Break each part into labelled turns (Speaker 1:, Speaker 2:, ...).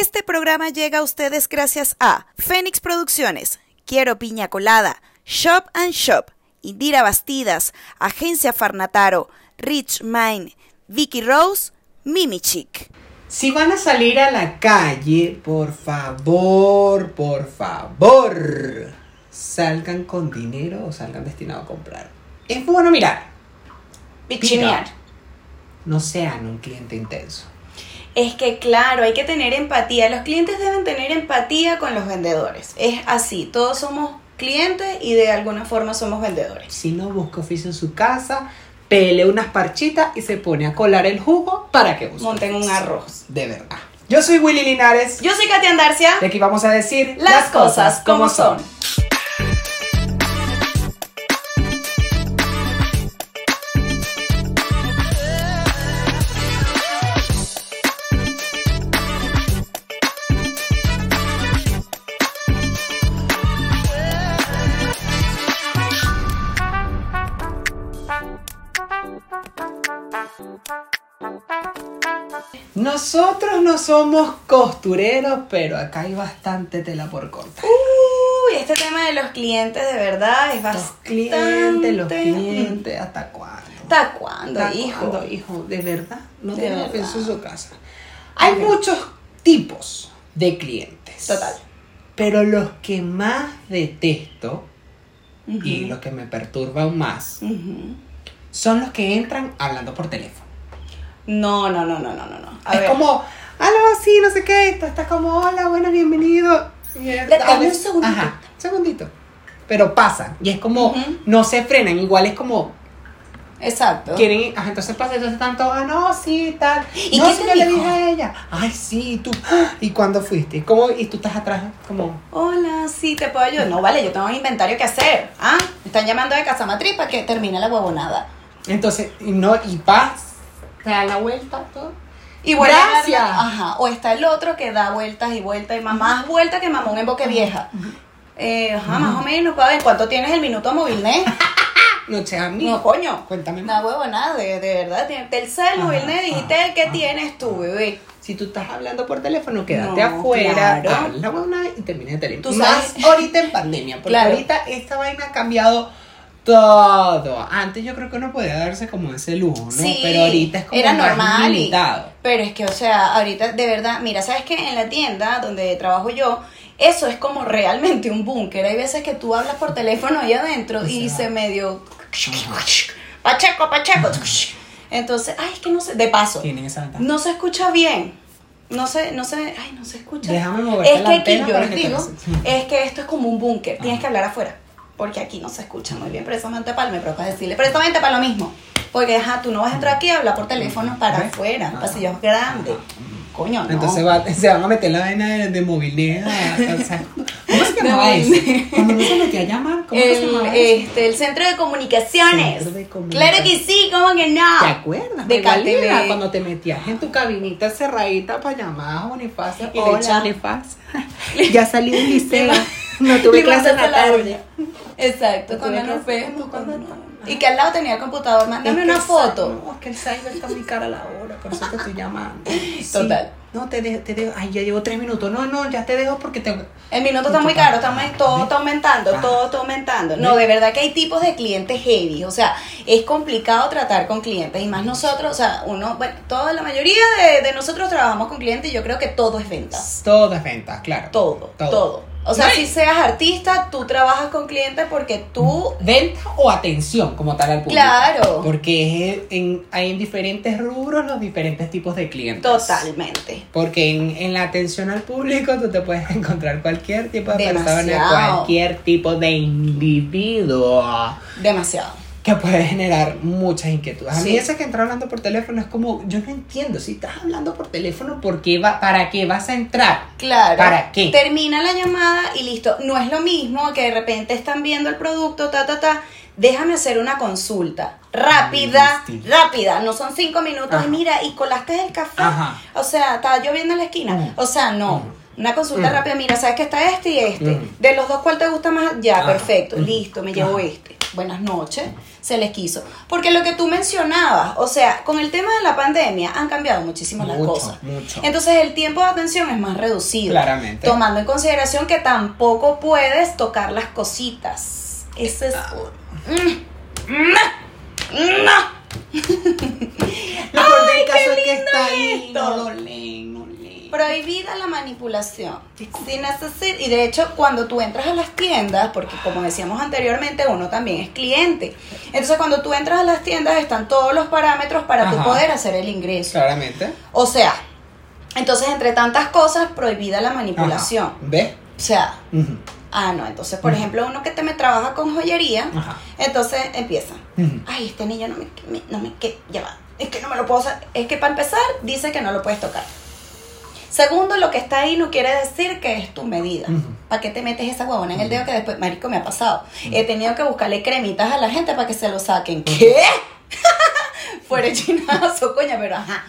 Speaker 1: Este programa llega a ustedes gracias a Fénix Producciones, Quiero Piña Colada, Shop and Shop, Indira Bastidas, Agencia Farnataro, Rich Mine, Vicky Rose, Mimi Chic.
Speaker 2: Si van a salir a la calle, por favor, por favor, salgan con dinero o salgan destinados a comprar. Es bueno mirar.
Speaker 3: Pichinear.
Speaker 2: No sean un cliente intenso.
Speaker 3: Es que claro, hay que tener empatía. Los clientes deben tener empatía con los vendedores. Es así, todos somos clientes y de alguna forma somos vendedores.
Speaker 2: Si no, busca oficio en su casa, pele unas parchitas y se pone a colar el jugo para que busque
Speaker 3: Monten un arroz.
Speaker 2: De verdad. Yo soy Willy Linares.
Speaker 3: Yo soy Katia Andarcia.
Speaker 2: Y aquí vamos a decir
Speaker 3: Las cosas como son.
Speaker 2: No somos costureros, pero acá hay bastante tela por cortar.
Speaker 3: Uy, este tema de los clientes de verdad es
Speaker 2: Los
Speaker 3: bastante.
Speaker 2: clientes, los clientes, ¿hasta cuándo?
Speaker 3: ¿Hasta cuándo,
Speaker 2: ¿Hasta
Speaker 3: hijo?
Speaker 2: cuándo, hijo? De verdad, no
Speaker 3: De
Speaker 2: tiene oficio en su casa. Hay muchos tipos de clientes.
Speaker 3: Total.
Speaker 2: Pero los que más detesto y los que me perturban más son los que entran hablando por teléfono.
Speaker 3: No, no, no, no, no, no, no. A
Speaker 2: es
Speaker 3: ver.
Speaker 2: como, aló, sí, no sé qué, está, está como, hola, bueno, bienvenido. Mierda,
Speaker 3: Dame un segundito.
Speaker 2: Ajá, un segundito. Pero pasan, y es como, no se frenan, igual es como,
Speaker 3: Exacto.
Speaker 2: quieren, ajá, entonces pasa, entonces están todos, ah, no, sí, tal.
Speaker 3: ¿Y
Speaker 2: no,
Speaker 3: qué te
Speaker 2: yo le
Speaker 3: dijo?
Speaker 2: dije a ella, ay, sí, y tú, ¿y cuándo fuiste? ¿Cómo? Y tú estás atrás, como,
Speaker 3: Hola, sí, te puedo ayudar. No, vale, yo tengo un inventario que hacer. Ah, me están llamando de Casa Matriz para que termine la huevonada.
Speaker 2: entonces, y no, y vas, te dan la vuelta, todo.
Speaker 3: Y vuelve
Speaker 2: Gracias.
Speaker 3: Ajá. O está el otro que da vueltas y vueltas y más, más vueltas que mamón en boque vieja. Eh, ajá, más o menos. para ver, ¿Cuánto tienes el minuto movilnet?
Speaker 2: No, che, a mí.
Speaker 3: No, coño.
Speaker 2: Cuéntame más.
Speaker 3: Una huevonada, de, de verdad. Telcel,
Speaker 2: Ajá,
Speaker 3: movilnet, digital, ¿qué tienes tú, bebé?
Speaker 2: Si tú estás hablando por teléfono, quédate
Speaker 3: No,
Speaker 2: afuera,
Speaker 3: claro.
Speaker 2: habla una y termina de teléfono.
Speaker 3: Tú
Speaker 2: Más
Speaker 3: sabes-
Speaker 2: ahorita en pandemia, porque
Speaker 3: Claro.
Speaker 2: ahorita esta vaina ha cambiado todo. Antes yo creo que uno podía darse como ese lujo, ¿no?
Speaker 3: Sí,
Speaker 2: Pero ahorita es como
Speaker 3: era
Speaker 2: más
Speaker 3: normal. y-
Speaker 2: limitado.
Speaker 3: pero es que, o sea, ahorita de verdad, mira, ¿sabes qué? En la tienda donde trabajo yo, eso es como realmente un búnker. Hay veces que tú hablas por teléfono ahí adentro y
Speaker 2: O sea.
Speaker 3: se medio... Pacheco, Pacheco. Entonces, ay, es que no sé, de paso,
Speaker 2: Tienen esa ventaja.
Speaker 3: no se escucha bien. No sé, no sé, ay, no se escucha.
Speaker 2: Déjame moverte
Speaker 3: Es
Speaker 2: la
Speaker 3: que aquí yo les
Speaker 2: que
Speaker 3: digo, es que esto es como un búnker, tienes que hablar afuera, porque aquí no se escucha muy bien, precisamente para me provoca decirle, precisamente para lo mismo, porque ajá, tú no vas a entrar aquí a hablar por teléfono para afuera,
Speaker 2: Ajá.
Speaker 3: pasillos grandes, coño, no.
Speaker 2: Entonces va- se van a meter la vaina de, de movilidad. O sea, ¿Cómo se llamaba eso? uno se metía a llamar, ¿cómo se
Speaker 3: el,
Speaker 2: llamaba eso?
Speaker 3: este, el centro de comunicaciones.
Speaker 2: Centro de
Speaker 3: Claro que sí, ¿cómo que no?
Speaker 2: ¿Te acuerdas?
Speaker 3: De KTV.
Speaker 2: Cuando te metías en tu cabinita cerradita para llamar a Bonifacio.
Speaker 3: Y
Speaker 2: Hola, Bonifacio. ya salí del liceo. No tuve clase en la tarde.
Speaker 3: Exacto, cuando
Speaker 2: no, no.
Speaker 3: Y que al lado tenía el computador, mándame una foto.
Speaker 2: No, es que el cyber está muy cara la hora, por eso te estoy llamando.
Speaker 3: Total.
Speaker 2: No, te dejo, te dejo. Ay, ya llevo tres minutos. No, no, ya te dejo porque te.
Speaker 3: El minuto está muy caro, está muy- todo está aumentando, todo está aumentando. No, de verdad que hay tipos de clientes heavy, o sea, es complicado tratar con clientes y más nosotros, o sea, uno, bueno, toda la mayoría de, de nosotros trabajamos con clientes y yo creo que todo es ventas.
Speaker 2: Todo es ventas, claro.
Speaker 3: Todo,
Speaker 2: Todo.
Speaker 3: todo. O sea,
Speaker 2: No,
Speaker 3: si seas artista, tú trabajas con clientes porque tú,
Speaker 2: Venta o atención como tal al público.
Speaker 3: Claro.
Speaker 2: Porque es en, hay en diferentes rubros los diferentes tipos de clientes.
Speaker 3: totalmente.
Speaker 2: Porque en, en la atención al público tú te puedes encontrar cualquier tipo de persona, cualquier tipo de individuo
Speaker 3: Demasiado.
Speaker 2: Que puede generar muchas inquietudes. A mí
Speaker 3: Sí.
Speaker 2: ese que entra hablando por teléfono es como, yo no entiendo, si estás hablando por teléfono, ¿por qué va, ¿para qué vas a entrar?
Speaker 3: Claro.
Speaker 2: ¿Para qué?
Speaker 3: Termina la llamada y listo. No es lo mismo que de repente están viendo el producto, ta, ta, ta. Déjame hacer una consulta. Rápida, rápida. No son cinco minutos.
Speaker 2: Ajá.
Speaker 3: Y mira, y colaste el café.
Speaker 2: Ajá.
Speaker 3: O sea, estaba lloviendo en la esquina.
Speaker 2: Ujú.
Speaker 3: O sea, no.
Speaker 2: Ujú.
Speaker 3: Una consulta
Speaker 2: Ujú.
Speaker 3: rápida. Mira, ¿sabes que está este y este? De los dos, ¿cuál te gusta más? Ya, perfecto. Listo, me llevo este. buenas noches, se les quiso. Porque lo que tú mencionabas, o sea, con el tema de la pandemia han cambiado muchísimo las cosas.
Speaker 2: mucho.
Speaker 3: Entonces el tiempo de atención es más reducido.
Speaker 2: Claramente.
Speaker 3: Tomando en consideración que tampoco puedes tocar las cositas. Ese es... Mm, mm, no.
Speaker 2: Lo peor del
Speaker 3: Ay,
Speaker 2: caso es que está ahí, no lo leen, no.
Speaker 3: Prohibida la manipulación. Sin necesidad. Y de hecho, cuando tú entras a las tiendas, porque como decíamos anteriormente, uno también es cliente. Entonces, cuando tú entras a las tiendas, están todos los parámetros para tú poder hacer el ingreso.
Speaker 2: Claramente.
Speaker 3: O sea, entonces, entre tantas cosas, prohibida la manipulación.
Speaker 2: Ajá. ¿Ves?
Speaker 3: O sea, ah, no. Entonces, por ejemplo, uno que te me trabaja con joyería,
Speaker 2: Ajá.
Speaker 3: entonces empieza. Ay, este niño no me, me- no me, que, ya va, es que no me lo puedo. Es que para empezar, dice que no lo puedes tocar. Segundo, lo que está ahí no quiere decir que es tu medida. ¿Para qué te metes esa huevona en el dedo que después, marico, me ha pasado? He tenido que buscarle cremitas a la gente para que se lo saquen. ¿Qué? Fuera chinazo, coña, pero ajá.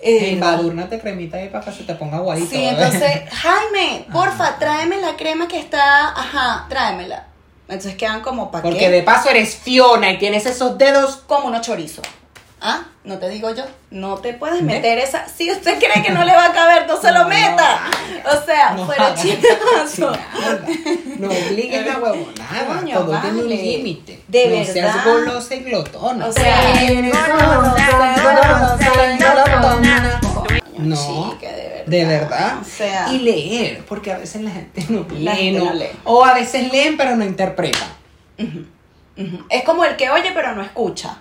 Speaker 3: Eh,
Speaker 2: Embadúrnate cremita ahí para que se te ponga guadito.
Speaker 3: Sí,
Speaker 2: ¿verdad?
Speaker 3: entonces, Jaime, porfa, tráeme la crema que está, ajá, tráemela. Entonces quedan como para
Speaker 2: Porque de paso eres Fiona y tienes esos dedos.
Speaker 3: como unos chorizos. ¿Ah? No te digo yo, no te puedes meter esa. Si usted cree que no le va a caber, no se lo
Speaker 2: No,
Speaker 3: meta. O sea,
Speaker 2: No
Speaker 3: chinazo.
Speaker 2: esa No obligues la huevonada.
Speaker 3: Coño,
Speaker 2: Todo tiene un
Speaker 3: vale.
Speaker 2: límite.
Speaker 3: De
Speaker 2: no
Speaker 3: verdad.
Speaker 2: seas golosa y glotona.
Speaker 3: O sea,
Speaker 2: No,
Speaker 3: chica, de verdad.
Speaker 2: De verdad.
Speaker 3: O sea,
Speaker 2: y leer, porque a veces la gente no lee,
Speaker 3: gente
Speaker 2: no-
Speaker 3: no lee.
Speaker 2: O a veces leen pero no interpretan.
Speaker 3: es como el que oye pero no escucha.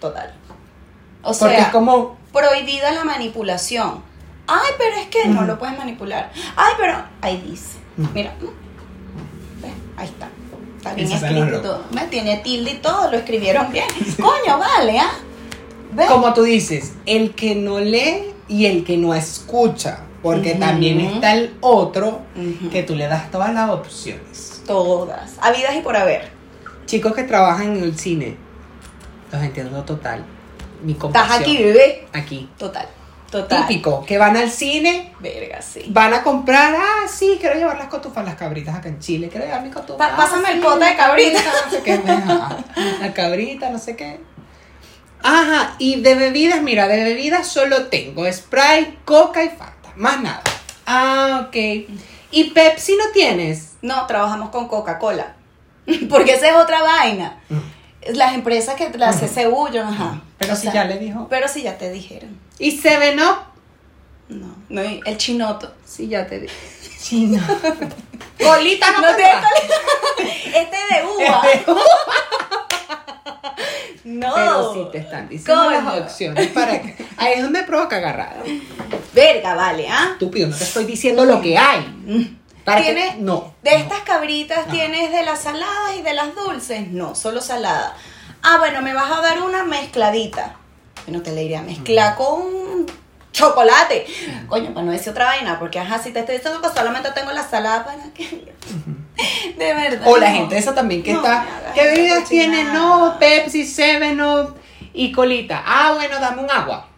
Speaker 3: Total. O
Speaker 2: Porque
Speaker 3: sea,
Speaker 2: es como.
Speaker 3: prohibida la manipulación. Ay, pero es que no lo puedes manipular. Ay, pero ahí dice. Mira, mm, ve, ahí está. Está bien
Speaker 2: Eso
Speaker 3: escrito todo. Me tiene tilde y todo, lo escribieron bien. Coño, vale, ¿ah? ¿Ves?
Speaker 2: Como tú dices, el que no lee y el que no escucha. Porque también está el otro que tú le das todas las opciones.
Speaker 3: Todas. Habidas y por haber.
Speaker 2: Chicos que trabajan en el cine, los entiendo total. Mi
Speaker 3: Estás aquí, bebé.
Speaker 2: Aquí.
Speaker 3: Total. Total.
Speaker 2: Típico, que van al cine,
Speaker 3: Verga, sí.
Speaker 2: van a comprar, ah, sí, quiero llevar las cotufas, las cabritas acá en Chile, quiero llevar.
Speaker 3: Pa-
Speaker 2: ah,
Speaker 3: pásame el pote de cabrita.
Speaker 2: No sé qué, ajá, la cabrita, no sé qué. Ajá, y de bebidas, mira, de bebidas solo tengo Sprite, Coca y Fanta, más nada. Ah, ok. ¿Y Pepsi no tienes?
Speaker 3: No, trabajamos con Coca-Cola. Porque esa es otra vaina. Las empresas que las CCU, yo, ajá.
Speaker 2: Pero
Speaker 3: O
Speaker 2: si
Speaker 3: sea,
Speaker 2: ya le dijo.
Speaker 3: Pero si ya te dijeron.
Speaker 2: ¿Y Seven Up?
Speaker 3: No, no, el chinoto. Sí, ya te dije.
Speaker 2: Chino. Colita no,
Speaker 3: No
Speaker 2: te
Speaker 3: te Este de uva. No.
Speaker 2: Pero sí te están diciendo las opciones para que. Ahí es donde provoca agarrada.
Speaker 3: Verga, vale, ¿ah?
Speaker 2: Estúpido, no te estoy diciendo lo que hay. Para
Speaker 3: ¿Tienes-
Speaker 2: no.
Speaker 3: De
Speaker 2: no.
Speaker 3: estas cabritas,
Speaker 2: No.
Speaker 3: ¿tienes de las saladas y de las dulces? No, solo salada. Ah, bueno, me vas a dar una mezcladita. Bueno, te la iría a mezclar con chocolate. Coño, para no decir otra vaina, porque ajá, si te estoy diciendo que solamente tengo la salada para que. De verdad.
Speaker 2: O la
Speaker 3: no.
Speaker 2: gente esa también que
Speaker 3: No
Speaker 2: está. ¿Qué bebidas tiene? No, Pepsi, Seven Up y colita. Ah, bueno, dame un agua.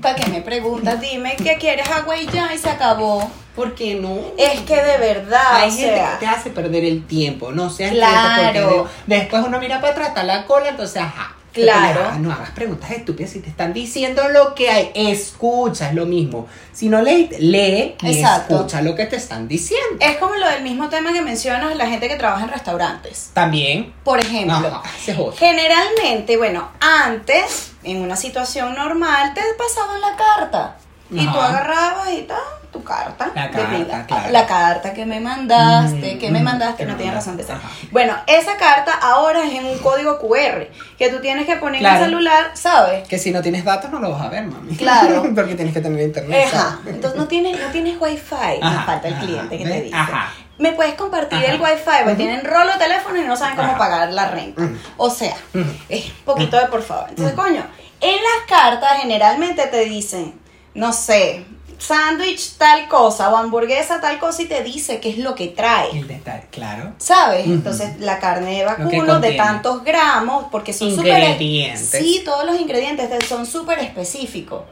Speaker 3: ¿Para qué me preguntas? Dime qué quieres agua y ya, y se acabó.
Speaker 2: ¿Por qué no?
Speaker 3: Es que de verdad,
Speaker 2: Hay
Speaker 3: o
Speaker 2: gente
Speaker 3: sea,
Speaker 2: que te hace perder el tiempo, no seas
Speaker 3: Claro.
Speaker 2: porque de- después uno mira para atrás, está la cola, entonces ajá.
Speaker 3: Claro.
Speaker 2: Pero, no hagas preguntas estúpidas si te están diciendo lo que hay, escucha, es lo mismo. Si no lees, lee y
Speaker 3: Exacto.
Speaker 2: escucha lo que te están diciendo.
Speaker 3: es como lo del mismo tema que mencionas, la gente que trabaja en restaurantes.
Speaker 2: También.
Speaker 3: Por ejemplo,
Speaker 2: es otro.
Speaker 3: generalmente, bueno, antes, en una situación normal, te pasaban la carta. Y tú agarrabas y tal, tu carta.
Speaker 2: La carta, claro.
Speaker 3: La carta que me mandaste,
Speaker 2: Mm,
Speaker 3: que me
Speaker 2: mm,
Speaker 3: mandaste,
Speaker 2: que
Speaker 3: no tienes razón de ser.
Speaker 2: ajá.
Speaker 3: Bueno, esa carta ahora es en un código QR que tú tienes que poner en
Speaker 2: Claro.
Speaker 3: el celular, ¿sabes?
Speaker 2: Que si no tienes datos no lo vas a ver, mami.
Speaker 3: Claro.
Speaker 2: Porque tienes que tener internet.
Speaker 3: Ajá.
Speaker 2: ¿sabes?
Speaker 3: Entonces no tienes, no tienes wifi. Me
Speaker 2: Ajá,
Speaker 3: falta el cliente que te dice.
Speaker 2: Ajá.
Speaker 3: Me puedes compartir
Speaker 2: Ajá.
Speaker 3: el wifi, porque tienen rolo de teléfono y no saben cómo
Speaker 2: Ajá.
Speaker 3: pagar la renta. O sea,
Speaker 2: Ujú.
Speaker 3: es un poquito de por favor. Entonces, coño, en las cartas generalmente te dicen, no sé, sándwich tal cosa o hamburguesa tal cosa y te dice qué es lo que trae.
Speaker 2: El detalle, claro.
Speaker 3: ¿Sabes? Entonces, la carne de vacuno de tantos gramos, porque son súper.
Speaker 2: Ingredientes.
Speaker 3: Sí, todos los ingredientes te- son súper específicos.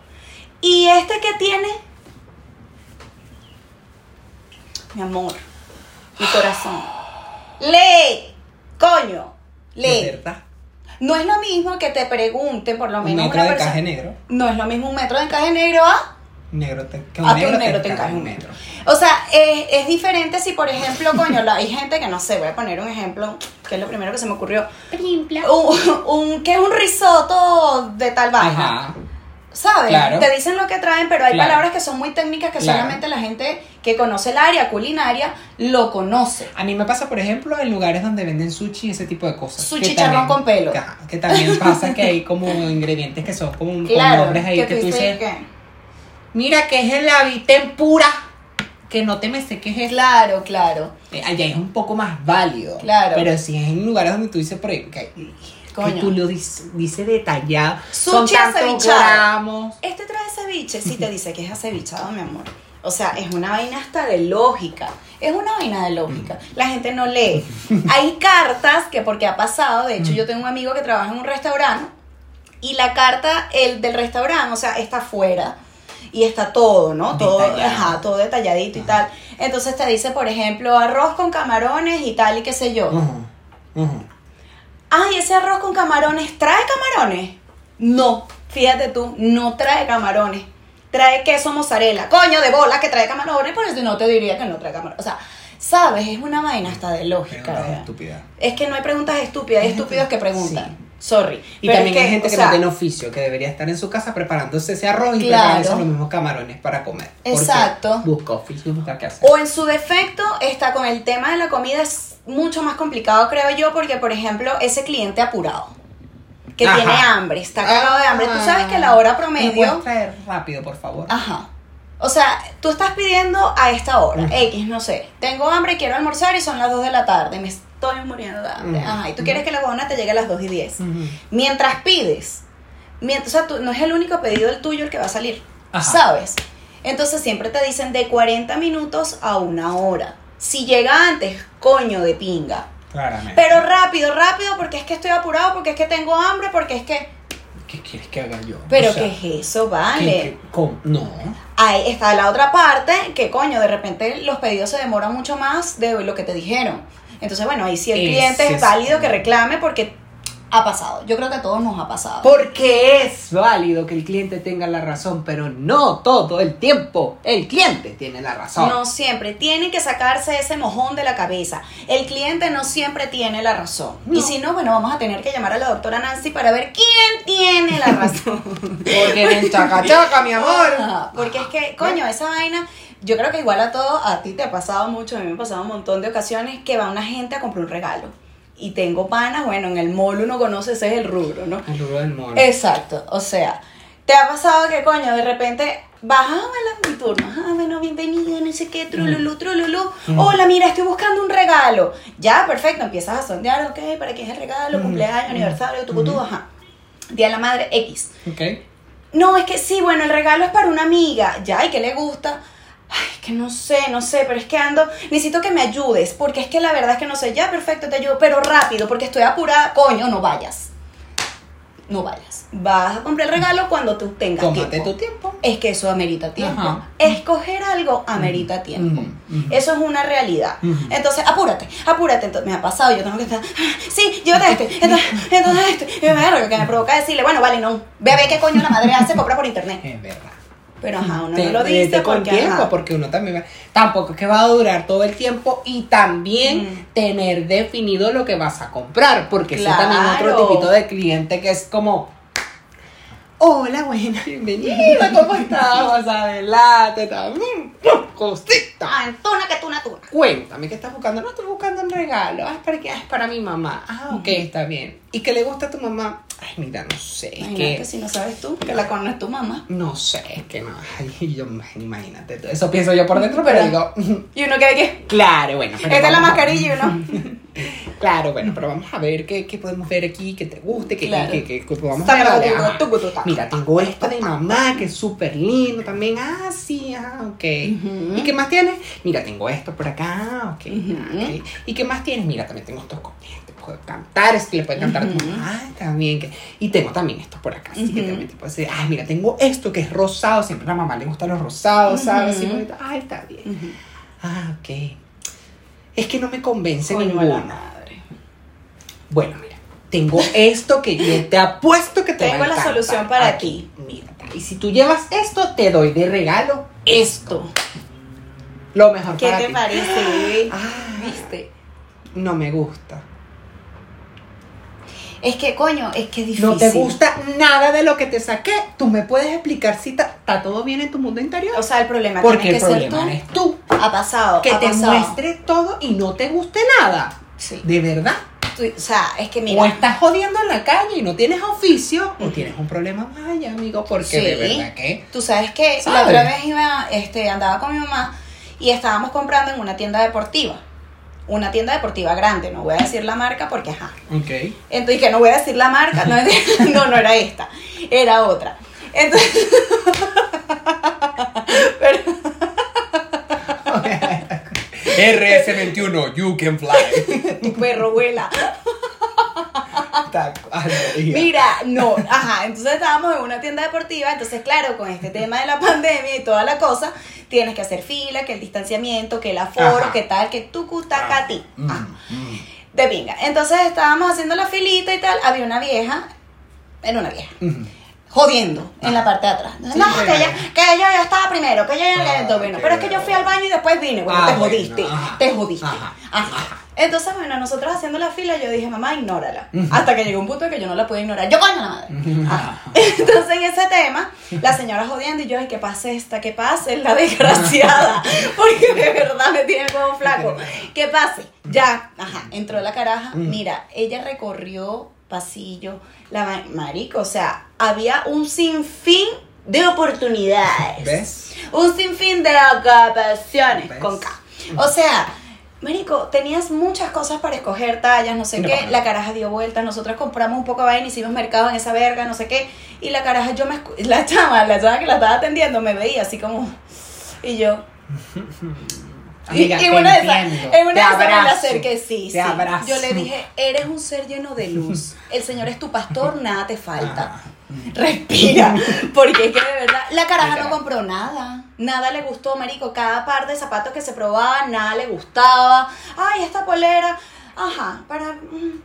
Speaker 3: ¿Y este que tiene? Mi amor, mi corazón. Lee, Coño,
Speaker 2: De
Speaker 3: lee.
Speaker 2: verdad.
Speaker 3: No es lo mismo que te pregunten, por lo
Speaker 2: Un
Speaker 3: menos
Speaker 2: metro
Speaker 3: una
Speaker 2: de encaje negro.
Speaker 3: No es lo mismo un metro de encaje negro a
Speaker 2: Negro te, que
Speaker 3: a que un negro te encaje un metro. O sea, es, es diferente si, por ejemplo, coño, la- hay gente que no sé, voy a poner un ejemplo, que es lo primero que se me ocurrió. Un, un- que es un risotto de tal vaina.
Speaker 2: Ajá.
Speaker 3: ¿Sabes?
Speaker 2: Claro.
Speaker 3: Te dicen lo que traen, pero hay
Speaker 2: Claro.
Speaker 3: palabras que son muy técnicas que
Speaker 2: Claro.
Speaker 3: solamente la gente que conoce el área culinaria lo conoce.
Speaker 2: A mí me pasa, por ejemplo, en lugares donde venden sushi y ese tipo de cosas.
Speaker 3: Su
Speaker 2: Que
Speaker 3: chicharrón
Speaker 2: también-
Speaker 3: con pelo.
Speaker 2: Que, también pasa que hay como ingredientes que son como un nombres ahí que,
Speaker 3: tú
Speaker 2: tú dices,
Speaker 3: que-
Speaker 2: mira que es el avitempura, que no te me sé qué es eso.
Speaker 3: Claro, claro.
Speaker 2: Eh, Allá es un poco más válido.
Speaker 3: Claro.
Speaker 2: Pero si es en lugares donde tú dices, por ejemplo, que, tú lo dices dice detallado. Son tantos gramos.
Speaker 3: Este trae ceviche, sí te dice que es acevichado, mi amor. O sea, es una vaina hasta de lógica. Es una vaina de lógica. La gente no lee. Hay cartas que porque ha pasado, de hecho yo tengo un amigo que trabaja en un restaurante y la carta el del restaurante, o sea, está afuera y está todo, ¿no? Todo, ajá, todo detalladito y tal. Entonces te dice, por ejemplo, arroz con camarones y tal y qué sé yo. Ay, ese arroz con camarones, ¿trae camarones? No, fíjate tú, no trae camarones. Trae queso mozzarella. Coño, de bola que trae camarones, pero si no te diría que no trae camarones. O sea, sabes, es una vaina hasta de lógica.
Speaker 2: Preguntas
Speaker 3: ¿verdad?
Speaker 2: estúpidas.
Speaker 3: Es que no hay preguntas estúpidas, hay estúpidos que preguntan. Sorry.
Speaker 2: Y
Speaker 3: Pero
Speaker 2: también
Speaker 3: es
Speaker 2: hay gente que
Speaker 3: sea,
Speaker 2: no tiene oficio, que debería estar en su casa preparándose ese arroz y
Speaker 3: Claro.
Speaker 2: preparándose los mismos camarones para comer.
Speaker 3: Exacto.
Speaker 2: Busca oficio, busca qué hacer.
Speaker 3: O en su defecto, está con el tema de la comida es mucho más complicado, creo yo, porque, por ejemplo, ese cliente apurado, que
Speaker 2: Ajá.
Speaker 3: tiene hambre, está cagado de hambre. Tú sabes que la
Speaker 2: Ah,
Speaker 3: hora
Speaker 2: ¿me
Speaker 3: promedio...
Speaker 2: puedes traer rápido, por favor?
Speaker 3: Ajá. O sea, tú estás pidiendo a esta hora. X, no sé. Tengo hambre, quiero almorzar y son las 2 de la tarde. Me estoy muriendo de hambre. Ajá. Y tú quieres que la huevona te llegue a las 2 y 10.
Speaker 2: Ujú.
Speaker 3: Mientras pides, mientras, o sea, tú- no es el único pedido el tuyo el que va a salir.
Speaker 2: Ajá.
Speaker 3: ¿Sabes? Entonces siempre te dicen de 40 minutos a una hora. Si llega antes, coño de pinga.
Speaker 2: Claramente.
Speaker 3: Pero rápido, rápido, porque es que estoy apurado, porque es que tengo hambre, porque es que...
Speaker 2: ¿Qué quieres que haga yo?
Speaker 3: Pero
Speaker 2: O sea,
Speaker 3: ¿qué es eso?
Speaker 2: ¿qué-
Speaker 3: Vale.
Speaker 2: qué- cómo? No.
Speaker 3: Ahí está la otra parte, que coño, de repente los pedidos se demoran mucho más de lo que te dijeron. Entonces, bueno, ahí sí el cliente es
Speaker 2: es-
Speaker 3: válido que reclame porque ha pasado. Yo creo que a todos nos ha pasado.
Speaker 2: Porque es válido que el cliente tenga la razón, pero no todo el tiempo el cliente tiene la razón.
Speaker 3: No siempre. Tiene que sacarse ese mojón de la cabeza. El cliente no siempre tiene la razón.
Speaker 2: No.
Speaker 3: Y si no, bueno, vamos a tener que llamar a la doctora Nancy para ver quién tiene la razón.
Speaker 2: Porque en el chaca chaca, mi amor.
Speaker 3: Porque es que, coño, esa vaina, yo creo que igual a todos, a ti te ha pasado mucho, a mí me ha pasado un montón de ocasiones que va una gente a comprar un regalo. Y tengo panas, bueno, en el mall uno conoce, ese es el rubro, ¿no?
Speaker 2: El rubro del mono.
Speaker 3: Exacto, o sea, te ha pasado que, coño, de repente vas a ver mi turno, ah, bueno, bienvenido, no sé qué, trululú, trululú, hola, mira, estoy buscando un regalo. Ya, perfecto, empiezas a sondear, ok, ¿para qué es el regalo? Cumpleaños, aniversario, tu, tu, ajá. Día de la madre, X.
Speaker 2: Ok.
Speaker 3: No, es que sí, bueno, el regalo es para una amiga. Ya, ¿y qué le gusta? Ay, que no sé, no sé, pero es que ando, necesito que me ayudes, porque es que la verdad es que no sé, ya, perfecto, te ayudo, pero rápido, porque estoy apurada, coño, no vayas. No vayas. Vas a comprar el regalo cuando tú tengas
Speaker 2: Tómate
Speaker 3: tiempo.
Speaker 2: tu tiempo.
Speaker 3: Es que eso amerita tiempo.
Speaker 2: Ajá.
Speaker 3: Escoger algo amerita tiempo. Eso es una realidad. Entonces, apúrate, apúrate. Entonces, me ha pasado, yo tengo que estar, "Ah, sí, llévate este, entonces, entonces este. Y me que me provoca decirle, bueno, vale, no, ve a ver qué coño la madre hace, compra por internet.
Speaker 2: Es verdad.
Speaker 3: Pero ajá, uno
Speaker 2: Te-
Speaker 3: no lo dice porque
Speaker 2: tiempo,
Speaker 3: ajá.
Speaker 2: porque uno también va- tampoco es que va a durar todo el tiempo y también
Speaker 3: Mm.
Speaker 2: tener definido lo que vas a comprar, porque ese también es otro
Speaker 3: Claro.
Speaker 2: tipito de cliente que es como Hola, buena, bienvenida, ¿cómo estás? Adelante, también, cosita.
Speaker 3: Ah, tuna que tuna tuna.
Speaker 2: Cuéntame, ¿qué estás buscando? No estoy buscando un regalo. Ah, es para, qué? Ah, es para mi mamá. Ah, ok, está bien. ¿Y qué le gusta a tu mamá? Ay, mira, no sé. Es
Speaker 3: Imagínate
Speaker 2: que,
Speaker 3: si no sabes tú, que la conoces tu mamá.
Speaker 2: no sé, es que no. Ay, yo, imagínate. Eso pienso yo por dentro, pero digo,
Speaker 3: Y uno que que
Speaker 2: claro, bueno.
Speaker 3: esta es la mascarilla y uno.
Speaker 2: Claro, bueno, pero vamos a ver qué, qué podemos ver aquí, que te guste, que,
Speaker 3: Claro.
Speaker 2: que, que, que podamos ver. Mira, tengo esto de mamá, que es súper lindo también. Ah, sí, ah, ok. ¿Y qué más tienes? Mira, tengo esto por acá, ok. Ok. ¿Y qué más tienes? Mira, también tengo estos te puedo cantar, es que le puede cantar a tu
Speaker 3: Ujú.
Speaker 2: mamá, ah, también. Que... Y tengo también esto por acá, así que
Speaker 3: Ujú.
Speaker 2: también te puedo decir, ah, mira, tengo esto que es rosado, siempre a la mamá le gustan los rosados, ¿sabes? Así
Speaker 3: Ujú.
Speaker 2: bonito. Ah, está bien. Ah, ok. Es que no me convence
Speaker 3: Coño, a la
Speaker 2: ninguno.
Speaker 3: madre.
Speaker 2: Bueno, mira, tengo esto que yo te apuesto que te
Speaker 3: Tengo
Speaker 2: va a
Speaker 3: la solución para
Speaker 2: Aquí, Mira, y si tú llevas esto, te doy de regalo esto. Lo mejor
Speaker 3: ¿Qué
Speaker 2: para
Speaker 3: te
Speaker 2: ti.
Speaker 3: parece, bebé?
Speaker 2: Ah.
Speaker 3: ¿Viste?
Speaker 2: No me gusta.
Speaker 3: Es que, coño, es que es difícil.
Speaker 2: No te gusta nada de lo que te saqué. Tú me puedes explicar si está todo bien en tu mundo interior.
Speaker 3: O sea, el problema
Speaker 2: Porque el
Speaker 3: que ser
Speaker 2: problema
Speaker 3: tú.
Speaker 2: eres tú.
Speaker 3: Ha pasado.
Speaker 2: Que
Speaker 3: ha
Speaker 2: te
Speaker 3: pasado.
Speaker 2: muestre todo y no te guste nada.
Speaker 3: Sí.
Speaker 2: De verdad.
Speaker 3: Tú- o sea, es que mira.
Speaker 2: O estás jodiendo en la calle y no tienes oficio, o tienes un problema más allá, amigo, porque
Speaker 3: Sí.
Speaker 2: de verdad que.
Speaker 3: Tú sabes que la otra vez iba, este, andaba con mi mamá y estábamos comprando en una tienda deportiva. Una tienda deportiva grande, no voy a decir la marca porque ajá.
Speaker 2: Ok.
Speaker 3: Entonces, que no voy a decir la marca, no, no, no era esta, era otra. Entonces, pero-
Speaker 2: RS21, you can fly.
Speaker 3: tu perro vuela. Mira, no, ajá, entonces estábamos en una tienda deportiva, entonces claro, con este tema de la pandemia y toda la cosa, tienes que hacer fila, que el distanciamiento, que el aforo,
Speaker 2: Ajá.
Speaker 3: que tal, que tu cutacati.
Speaker 2: Mm,
Speaker 3: Ajá.
Speaker 2: mm.
Speaker 3: De pinga. Entonces estábamos haciendo la filita y tal, había una vieja, era una vieja, jodiendo en la parte de atrás. No, que, ella, que yo ya estaba primero, que yo ya
Speaker 2: Ah,
Speaker 3: lento, bueno, pero es que yo fui al baño y después vine, bueno,
Speaker 2: Ah,
Speaker 3: te
Speaker 2: bueno,
Speaker 3: jodiste, te jodiste.
Speaker 2: Ajá,
Speaker 3: Ajá. Entonces, bueno, nosotros haciendo la fila, yo dije, mamá, ignórala. Hasta que llegó un punto en que yo no la pude ignorar. Yo, coño, la madre. Ajá. Entonces, en ese tema, la señora jodiendo y yo, ay, que pase esta, que pase la desgraciada. Porque de verdad me tiene como flaco. Que pase. Ya, ajá, entró la caraja. Mira, ella recorrió pasillo, la ma- marico, o sea, había un sinfín de oportunidades.
Speaker 2: ¿Ves?
Speaker 3: Un sinfín de ocupaciones
Speaker 2: ¿Ves?
Speaker 3: con K. O sea, Marico, tenías muchas cosas para escoger tallas, no sé
Speaker 2: No.
Speaker 3: qué. La caraja dio vueltas, nosotros compramos un poco de vaina, hicimos mercado en esa verga, no sé qué. Y la caraja, yo me. La chama, la chama que la estaba atendiendo, me veía así como. Y yo.
Speaker 2: Amiga,
Speaker 3: y
Speaker 2: te
Speaker 3: una de esas, en una
Speaker 2: Te
Speaker 3: de esas me
Speaker 2: abrazo.
Speaker 3: acerqué, sí,
Speaker 2: Te
Speaker 3: sí.
Speaker 2: abrazo.
Speaker 3: Yo le dije, eres un ser lleno de luz. El Señor es tu pastor, nada te falta.
Speaker 2: Ah.
Speaker 3: Respira. Porque es que de verdad, la caraja no compró nada. Nada le gustó, marico. Cada par de zapatos que se probaba, nada le gustaba. Ay, esta polera. Ajá, para... mm.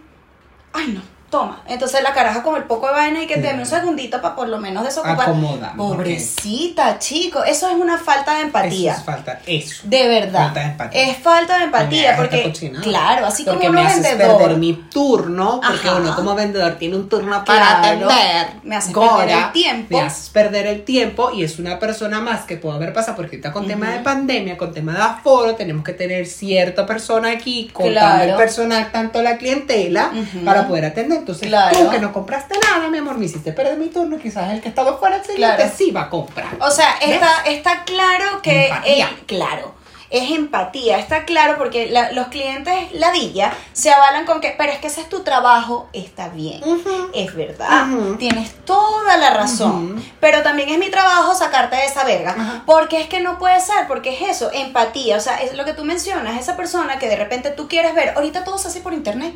Speaker 3: Ay, no. Toma. Entonces la caraja con el poco de vaina y que
Speaker 2: Sí.
Speaker 3: te dé un segundito para por lo menos desocupar.
Speaker 2: Acomoda,
Speaker 3: Pobrecita, chico. Eso es una falta de empatía.
Speaker 2: Eso es falta, eso.
Speaker 3: De verdad.
Speaker 2: Falta de empatía.
Speaker 3: Es falta de empatía,
Speaker 2: Me
Speaker 3: porque, claro, así
Speaker 2: porque
Speaker 3: como
Speaker 2: me
Speaker 3: uno
Speaker 2: haces
Speaker 3: vendedor.
Speaker 2: perder mi turno, porque
Speaker 3: Ajá.
Speaker 2: uno como vendedor tiene un turno para
Speaker 3: Claro.
Speaker 2: atender.
Speaker 3: Me haces
Speaker 2: Gora,
Speaker 3: perder el tiempo.
Speaker 2: Me haces perder el tiempo y es una persona más que puedo haber pasado, porque ahorita con tema de pandemia, con tema de aforo, tenemos que tener cierta persona aquí contando
Speaker 3: Claro.
Speaker 2: el personal, tanto la clientela, para poder atender. Entonces
Speaker 3: Claro.
Speaker 2: tú que no compraste nada, mi amor, me hiciste perder mi turno, quizás el que estaba fuera el siguiente
Speaker 3: Claro.
Speaker 2: sí va a comprar.
Speaker 3: O sea,
Speaker 2: ¿Ves?
Speaker 3: está, está claro que.
Speaker 2: Empatía.
Speaker 3: claro. Es empatía, está claro porque la- los clientes ladilla se avalan con que, pero es que ese es tu trabajo, está bien,
Speaker 2: Ujú.
Speaker 3: es verdad,
Speaker 2: Ujú.
Speaker 3: tienes toda la razón,
Speaker 2: Ujú.
Speaker 3: pero también es mi trabajo sacarte de esa verga, porque es que no puede ser, porque es eso, empatía, o sea, es lo que tú mencionas, esa persona que de repente tú quieres ver, ahorita todo se hace por internet,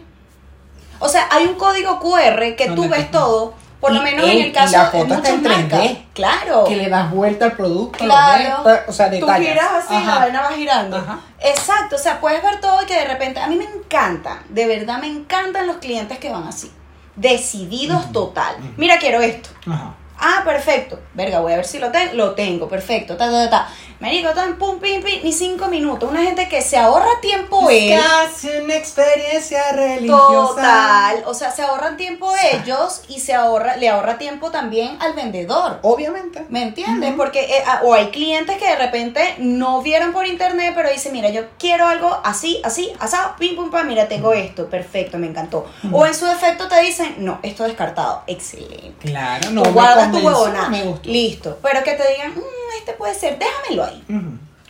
Speaker 3: o sea, hay un código QR que tú ves
Speaker 2: tú-
Speaker 3: todo, por lo
Speaker 2: Y-
Speaker 3: menos en
Speaker 2: y
Speaker 3: el caso
Speaker 2: la
Speaker 3: de
Speaker 2: foto está
Speaker 3: muchas
Speaker 2: en 3D.
Speaker 3: marcas, claro,
Speaker 2: que le das vuelta al producto,
Speaker 3: Claro.
Speaker 2: ves, o sea,
Speaker 3: Tú
Speaker 2: detalles.
Speaker 3: giras así,
Speaker 2: Ajá.
Speaker 3: la vaina va girando.
Speaker 2: Ajá.
Speaker 3: Exacto, o sea, puedes ver todo y que de repente, a mí me encanta, de verdad me encantan los clientes que van así, decididos total. Mira, quiero esto.
Speaker 2: Ajá.
Speaker 3: Ah, perfecto. Verga, voy a ver si lo tengo. Lo tengo, perfecto. Ta, ta, ta. Marico, tan pum, pim, pim, ni cinco minutos. Una gente que se ahorra tiempo él.
Speaker 2: casi una experiencia religiosa.
Speaker 3: Total. O sea, se ahorran tiempo ellos y se ahorra, le ahorra tiempo también al vendedor.
Speaker 2: Obviamente.
Speaker 3: ¿Me entiendes? Porque eh, ah, o hay clientes que de repente no vieron por internet, pero dicen, mira, yo quiero algo así, así, asado, pim, pum, pam, mira, tengo esto, perfecto, me encantó. O en su defecto te dicen, no, esto descartado, excelente.
Speaker 2: Claro, no
Speaker 3: Tú
Speaker 2: me
Speaker 3: guardas tu huevona,
Speaker 2: Me
Speaker 3: listo. Pero que te digan, "Mm, este puede ser, déjamelo ahí.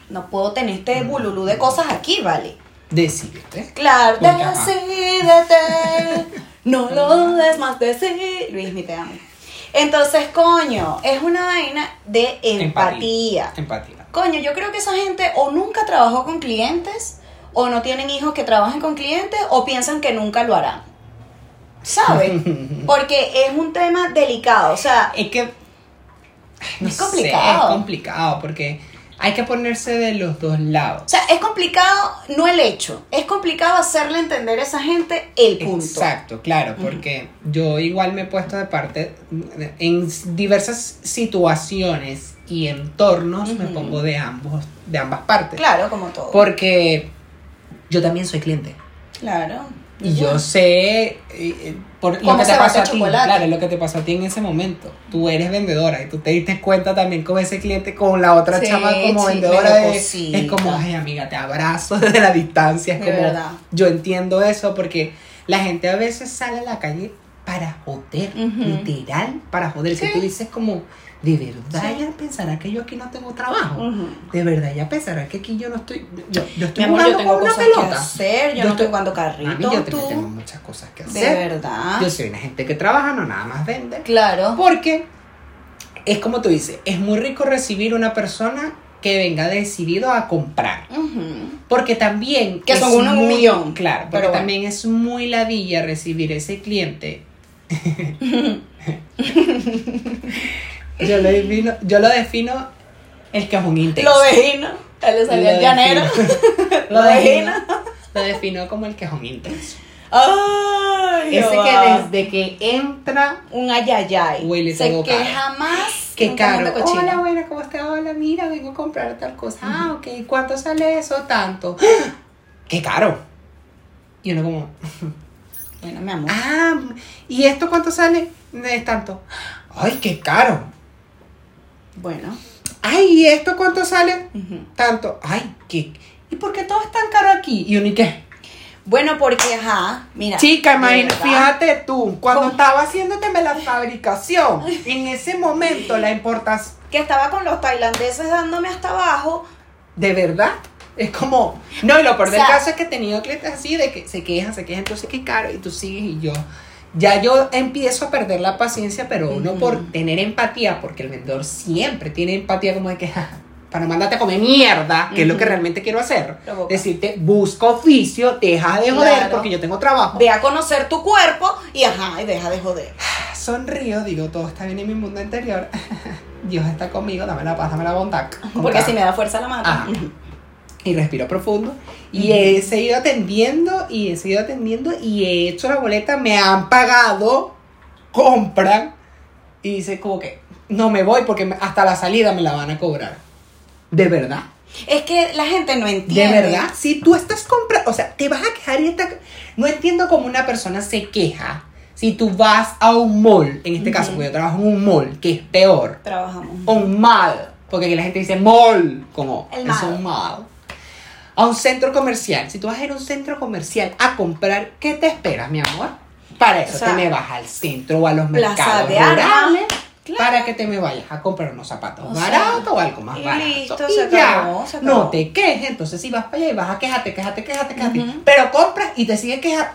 Speaker 3: No puedo tener este bululú de cosas aquí, ¿vale?
Speaker 2: Decídete.
Speaker 3: Claro, decídete, no lo dudes más decir. Luis, mi te amo. Entonces, coño, es una vaina de empatía.
Speaker 2: Empatía.
Speaker 3: Coño, yo creo que esa gente o nunca trabajó con clientes, o no tienen hijos que trabajen con clientes, o piensan que nunca lo harán. ¿Sabes? Porque es un tema delicado, o sea,
Speaker 2: Es que. No
Speaker 3: Es
Speaker 2: sé,
Speaker 3: complicado.
Speaker 2: es complicado porque hay que ponerse de los dos lados.
Speaker 3: O sea, es complicado, no el hecho, es complicado hacerle entender a esa gente el punto.
Speaker 2: Exacto, claro, porque yo igual me he puesto de parte en diversas situaciones y entornos, me pongo de ambos, de ambas partes.
Speaker 3: Claro, como todo.
Speaker 2: Porque yo también soy cliente.
Speaker 3: Claro.
Speaker 2: Y yo sé eh, eh, por lo
Speaker 3: ¿Cómo
Speaker 2: que te pasó a ti,
Speaker 3: chocolate?
Speaker 2: claro, lo que te pasó a ti en ese momento. Tú eres vendedora y tú te diste cuenta también con ese cliente, con la otra
Speaker 3: Sí,
Speaker 2: chama como
Speaker 3: sí,
Speaker 2: vendedora de, es como, ay amiga, te abrazo desde la distancia, es
Speaker 3: De
Speaker 2: como
Speaker 3: verdad.
Speaker 2: yo entiendo eso porque la gente a veces sale a la calle para joder, literal, para joder, que
Speaker 3: Sí.
Speaker 2: tú dices como de verdad ella pensará que yo aquí no tengo trabajo. De verdad ella pensará que aquí yo no estoy yo, yo estoy
Speaker 3: amor, yo
Speaker 2: jugando
Speaker 3: tengo
Speaker 2: con una
Speaker 3: cosas
Speaker 2: pelota.
Speaker 3: que hacer, yo,
Speaker 2: Yo
Speaker 3: no
Speaker 2: estoy-
Speaker 3: jugando carrito.
Speaker 2: A mí yo
Speaker 3: tú.
Speaker 2: tengo muchas cosas que
Speaker 3: De
Speaker 2: hacer.
Speaker 3: verdad.
Speaker 2: Yo soy una gente que trabaja, no nada más vende.
Speaker 3: Claro.
Speaker 2: Porque es como tú dices, es muy rico recibir una persona que venga decidido a comprar. Porque también...
Speaker 3: Que son uno en un millón.
Speaker 2: Claro, porque
Speaker 3: Pero bueno.
Speaker 2: también es muy ladilla recibir ese cliente. yo, lo defino, yo lo defino el que es un intenso.
Speaker 3: Lo vejino. Él le salió
Speaker 2: Lo
Speaker 3: el llanero.
Speaker 2: defino.
Speaker 3: Lo vejino.
Speaker 2: Lo defino como el que es un intenso.
Speaker 3: Ay,
Speaker 2: Ese que desde que entra
Speaker 3: Un ayayay.
Speaker 2: Huele
Speaker 3: Se
Speaker 2: todo
Speaker 3: que
Speaker 2: caro.
Speaker 3: jamás.
Speaker 2: Qué
Speaker 3: nunca
Speaker 2: caro. Hola, buena, ¿cómo estás? Hola, mira, vengo a comprar tal cosa. Ah, ok. ¿Cuánto sale eso? Tanto. Qué caro. Y uno como,
Speaker 3: Bueno, mi amor.
Speaker 2: ah, ¿y esto cuánto sale? Es tanto. Ay, qué caro.
Speaker 3: Bueno.
Speaker 2: Ay, ¿y esto cuánto sale? Tanto. Ay, ¿qué? ¿Y por qué todo es tan caro aquí? Y uno, ¿y qué?
Speaker 3: Bueno, porque, ajá, mira.
Speaker 2: Chica,
Speaker 3: verdad,
Speaker 2: fíjate tú, cuando
Speaker 3: ¿Cómo?
Speaker 2: estaba haciéndoteme la fabricación, en ese momento la importas
Speaker 3: Que estaba con los tailandeses dándome hasta abajo.
Speaker 2: de verdad. Es como, no, y lo peor
Speaker 3: O
Speaker 2: del
Speaker 3: sea-
Speaker 2: caso es que he tenido clientes así de que se quejan, se quejan, entonces qué caro, y tú sigues y yo. Ya yo empiezo a perder la paciencia, pero uno
Speaker 3: Ujú.
Speaker 2: por tener empatía, porque el vendedor siempre tiene empatía como de que, "Ja, para no mandarte a comer mierda, que es lo que realmente quiero hacer. Decirte, busca oficio, deja de joder,
Speaker 3: Claro.
Speaker 2: porque yo tengo trabajo.
Speaker 3: Ve a conocer tu cuerpo y ajá, y deja de joder.
Speaker 2: Sonrío, digo, todo está bien en mi mundo interior. Dios está conmigo, dame la paz, dame la bondad.
Speaker 3: Porque si me da fuerza la mata.
Speaker 2: Y respiro profundo. Y he seguido atendiendo y he seguido atendiendo y he hecho la boleta, me han pagado, compran y dice como que no me voy porque hasta la salida me la van a cobrar. ¿De verdad?
Speaker 3: Es que la gente no
Speaker 2: ¿De
Speaker 3: entiende.
Speaker 2: verdad? Si tú estás comprando, o sea, te vas a quejar y esta... No entiendo cómo una persona se queja si tú vas a un mall, en este caso, porque yo trabajo en un mall, que es peor,
Speaker 3: Trabajamos.
Speaker 2: o un mall, porque aquí la gente dice mall, como
Speaker 3: El
Speaker 2: es un mall. A un centro comercial. Si tú vas a ir a un centro comercial a comprar, ¿qué te esperas, mi amor? Para eso
Speaker 3: O sea,
Speaker 2: te me vas al centro o a los mercados
Speaker 3: de
Speaker 2: rurales
Speaker 3: Claro.
Speaker 2: para que te me vayas a comprar unos zapatos
Speaker 3: O sea,
Speaker 2: baratos o algo más
Speaker 3: y
Speaker 2: barato.
Speaker 3: listo,
Speaker 2: y
Speaker 3: se
Speaker 2: ya,
Speaker 3: acabó, se
Speaker 2: no
Speaker 3: acabó.
Speaker 2: te quejes. Entonces, si vas para allá y vas a quejarte, quejarte, quejarte, quejarte, pero compras y te sigues quejando.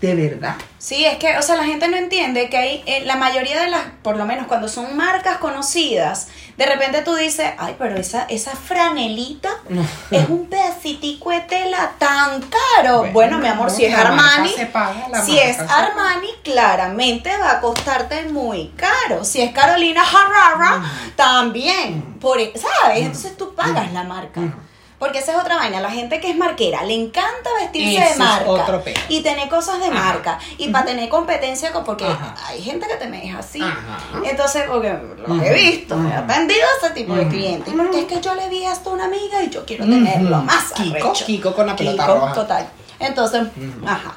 Speaker 2: De verdad.
Speaker 3: Sí, es que, o sea, la gente no entiende que hay, eh, la mayoría de las, por lo menos cuando son marcas conocidas, de repente tú dices, ay, pero esa, esa franelita es un pedacitico de tela tan caro. Bueno, mi amor, si es Armani,
Speaker 2: paga,
Speaker 3: si es. Armani, claramente va a costarte muy caro. Si es Carolina Herrera, también. Por, e- ¿Sabes? Entonces tú pagas la marca.
Speaker 2: Ujú.
Speaker 3: Porque esa es otra vaina. La gente que es marquera le encanta vestirse de marca. y tener cosas de
Speaker 2: Ajá.
Speaker 3: marca. Y para tener competencia con. Porque
Speaker 2: Ajá.
Speaker 3: hay gente que te me deja así.
Speaker 2: Ajá.
Speaker 3: Entonces, porque lo he visto, he
Speaker 2: Ujú.
Speaker 3: atendido a ese tipo de clientes. Porque es que yo le vi esto a una amiga y yo quiero tenerlo más
Speaker 2: Kiko. Kiko con la pelota
Speaker 3: Kiko,
Speaker 2: roja.
Speaker 3: total. Entonces, ajá.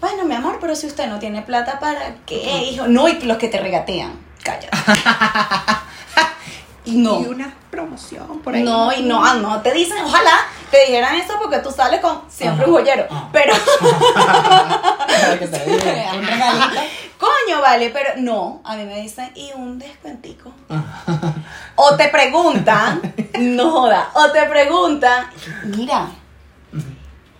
Speaker 3: Bueno, mi amor, pero si usted no tiene plata, ¿para qué, hijo? No, y los que te regatean. Cállate.
Speaker 2: Y
Speaker 3: No.
Speaker 2: una promoción por ahí.
Speaker 3: No, y no, ah, no te dicen, ojalá te dijeran eso porque tú sales con siempre
Speaker 2: Ajá.
Speaker 3: un joyero.
Speaker 2: Ajá.
Speaker 3: Pero, coño, vale, pero no, a mí me dicen, y un descuentico. O te preguntan, no joda, o te preguntan, mira,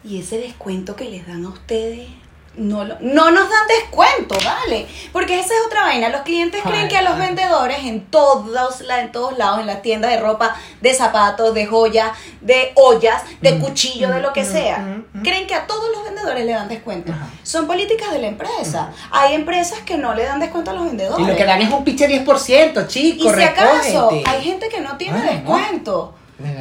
Speaker 3: y ese descuento que les dan a ustedes, no, lo- no nos dan descuento, ¿vale? Porque esa es otra vaina. Los clientes creen que a los
Speaker 2: ay.
Speaker 3: vendedores en todos, la- en todos lados, en las tiendas de ropa, de zapatos, de joyas, de ollas, de
Speaker 2: Mm,
Speaker 3: cuchillo, de lo que
Speaker 2: mm,
Speaker 3: sea,
Speaker 2: mm, mm.
Speaker 3: creen que a todos los vendedores le dan descuento.
Speaker 2: Ajá.
Speaker 3: Son políticas de la empresa. Hay empresas que no le dan descuento a los vendedores.
Speaker 2: Y lo que dan es un pinche 10%,
Speaker 3: Y
Speaker 2: chicos.
Speaker 3: si acaso hay gente que no tiene
Speaker 2: Ay,
Speaker 3: descuento.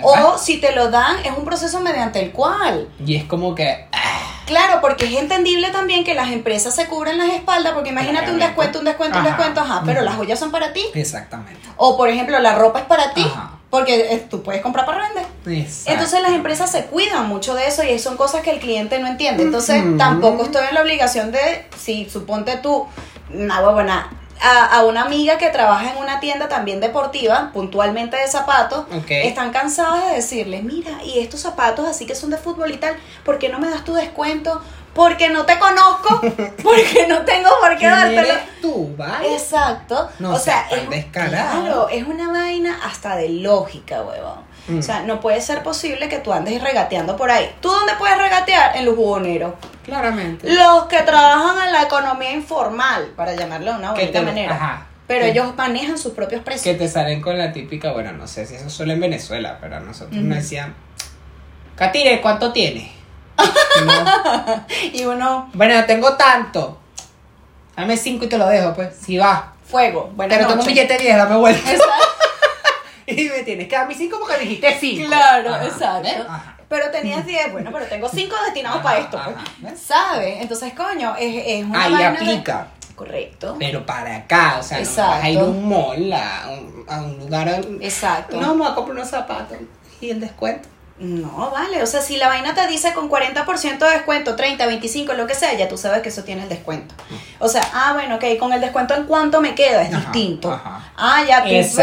Speaker 3: O si te lo dan, es un proceso mediante el cual.
Speaker 2: Y es como que. ah,
Speaker 3: Claro, porque es entendible también que las empresas se cubren las espaldas, porque imagínate un descuento, un descuento, un descuento, ajá, pero las joyas son para ti.
Speaker 2: Exactamente.
Speaker 3: O por ejemplo, la ropa es para ti,
Speaker 2: Ajá.
Speaker 3: porque eh, tú puedes comprar para vender.
Speaker 2: Exacto.
Speaker 3: Entonces las empresas se cuidan mucho de eso y son cosas que el cliente no entiende. Entonces tampoco estoy en la obligación de, si suponte tú, una huevona, a, a una amiga que trabaja en una tienda también deportiva, puntualmente de zapatos, están cansadas de decirle, mira, y estos zapatos así que son de fútbol y tal, ¿por qué no me das tu descuento? Porque no te conozco, porque no tengo por qué
Speaker 2: ¿Quién
Speaker 3: dártelo.
Speaker 2: eres tú, ¿vale?
Speaker 3: Exacto.
Speaker 2: No
Speaker 3: o sea,
Speaker 2: seas
Speaker 3: es, claro, es una vaina hasta de lógica, huevón.
Speaker 2: Mm.
Speaker 3: O sea, no puede ser posible que tú andes regateando por ahí. ¿Tú dónde puedes regatear? En los jugoneros.
Speaker 2: Claramente.
Speaker 3: Los que trabajan en la economía informal, para llamarlo de una
Speaker 2: Que
Speaker 3: bonita
Speaker 2: te-
Speaker 3: manera.
Speaker 2: ajá.
Speaker 3: Pero
Speaker 2: Que-
Speaker 3: ellos manejan sus propios
Speaker 2: Que
Speaker 3: precios.
Speaker 2: te salen con la típica, bueno, no sé si eso solo en Venezuela, pero a nosotros nos decían, Catire, ¿cuánto tienes? No.
Speaker 3: Y uno,
Speaker 2: Bueno, tengo tanto. Dame cinco y te lo dejo, pues. Si va.
Speaker 3: fuego. Buenas
Speaker 2: Pero tengo un billete de 10, dame vuelta.
Speaker 3: Exacto.
Speaker 2: y me tienes que dar mis cinco porque dijiste cinco.
Speaker 3: Claro,
Speaker 2: Ajá,
Speaker 3: exacto. Pero tenías 10, bueno, pero tengo 5 destinados
Speaker 2: Ajá,
Speaker 3: para esto, pues. ¿Sabes? Entonces, coño, es, es una
Speaker 2: Ahí
Speaker 3: vaina de-
Speaker 2: aplica.
Speaker 3: Correcto.
Speaker 2: Pero para acá, o sea, no
Speaker 3: Exacto.
Speaker 2: vas a ir a un mall, a un, a un lugar. a-
Speaker 3: Exacto.
Speaker 2: No, voy a comprar unos zapatos. ¿Y el descuento?
Speaker 3: No, vale, o sea, si la vaina te dice con 40% de descuento, 30, 25, lo que sea, ya tú sabes que eso tiene el descuento. O sea, ah, bueno, ok, con el descuento en cuánto me queda es
Speaker 2: Ajá,
Speaker 3: distinto.
Speaker 2: ajá.
Speaker 3: Ah, ya tú ves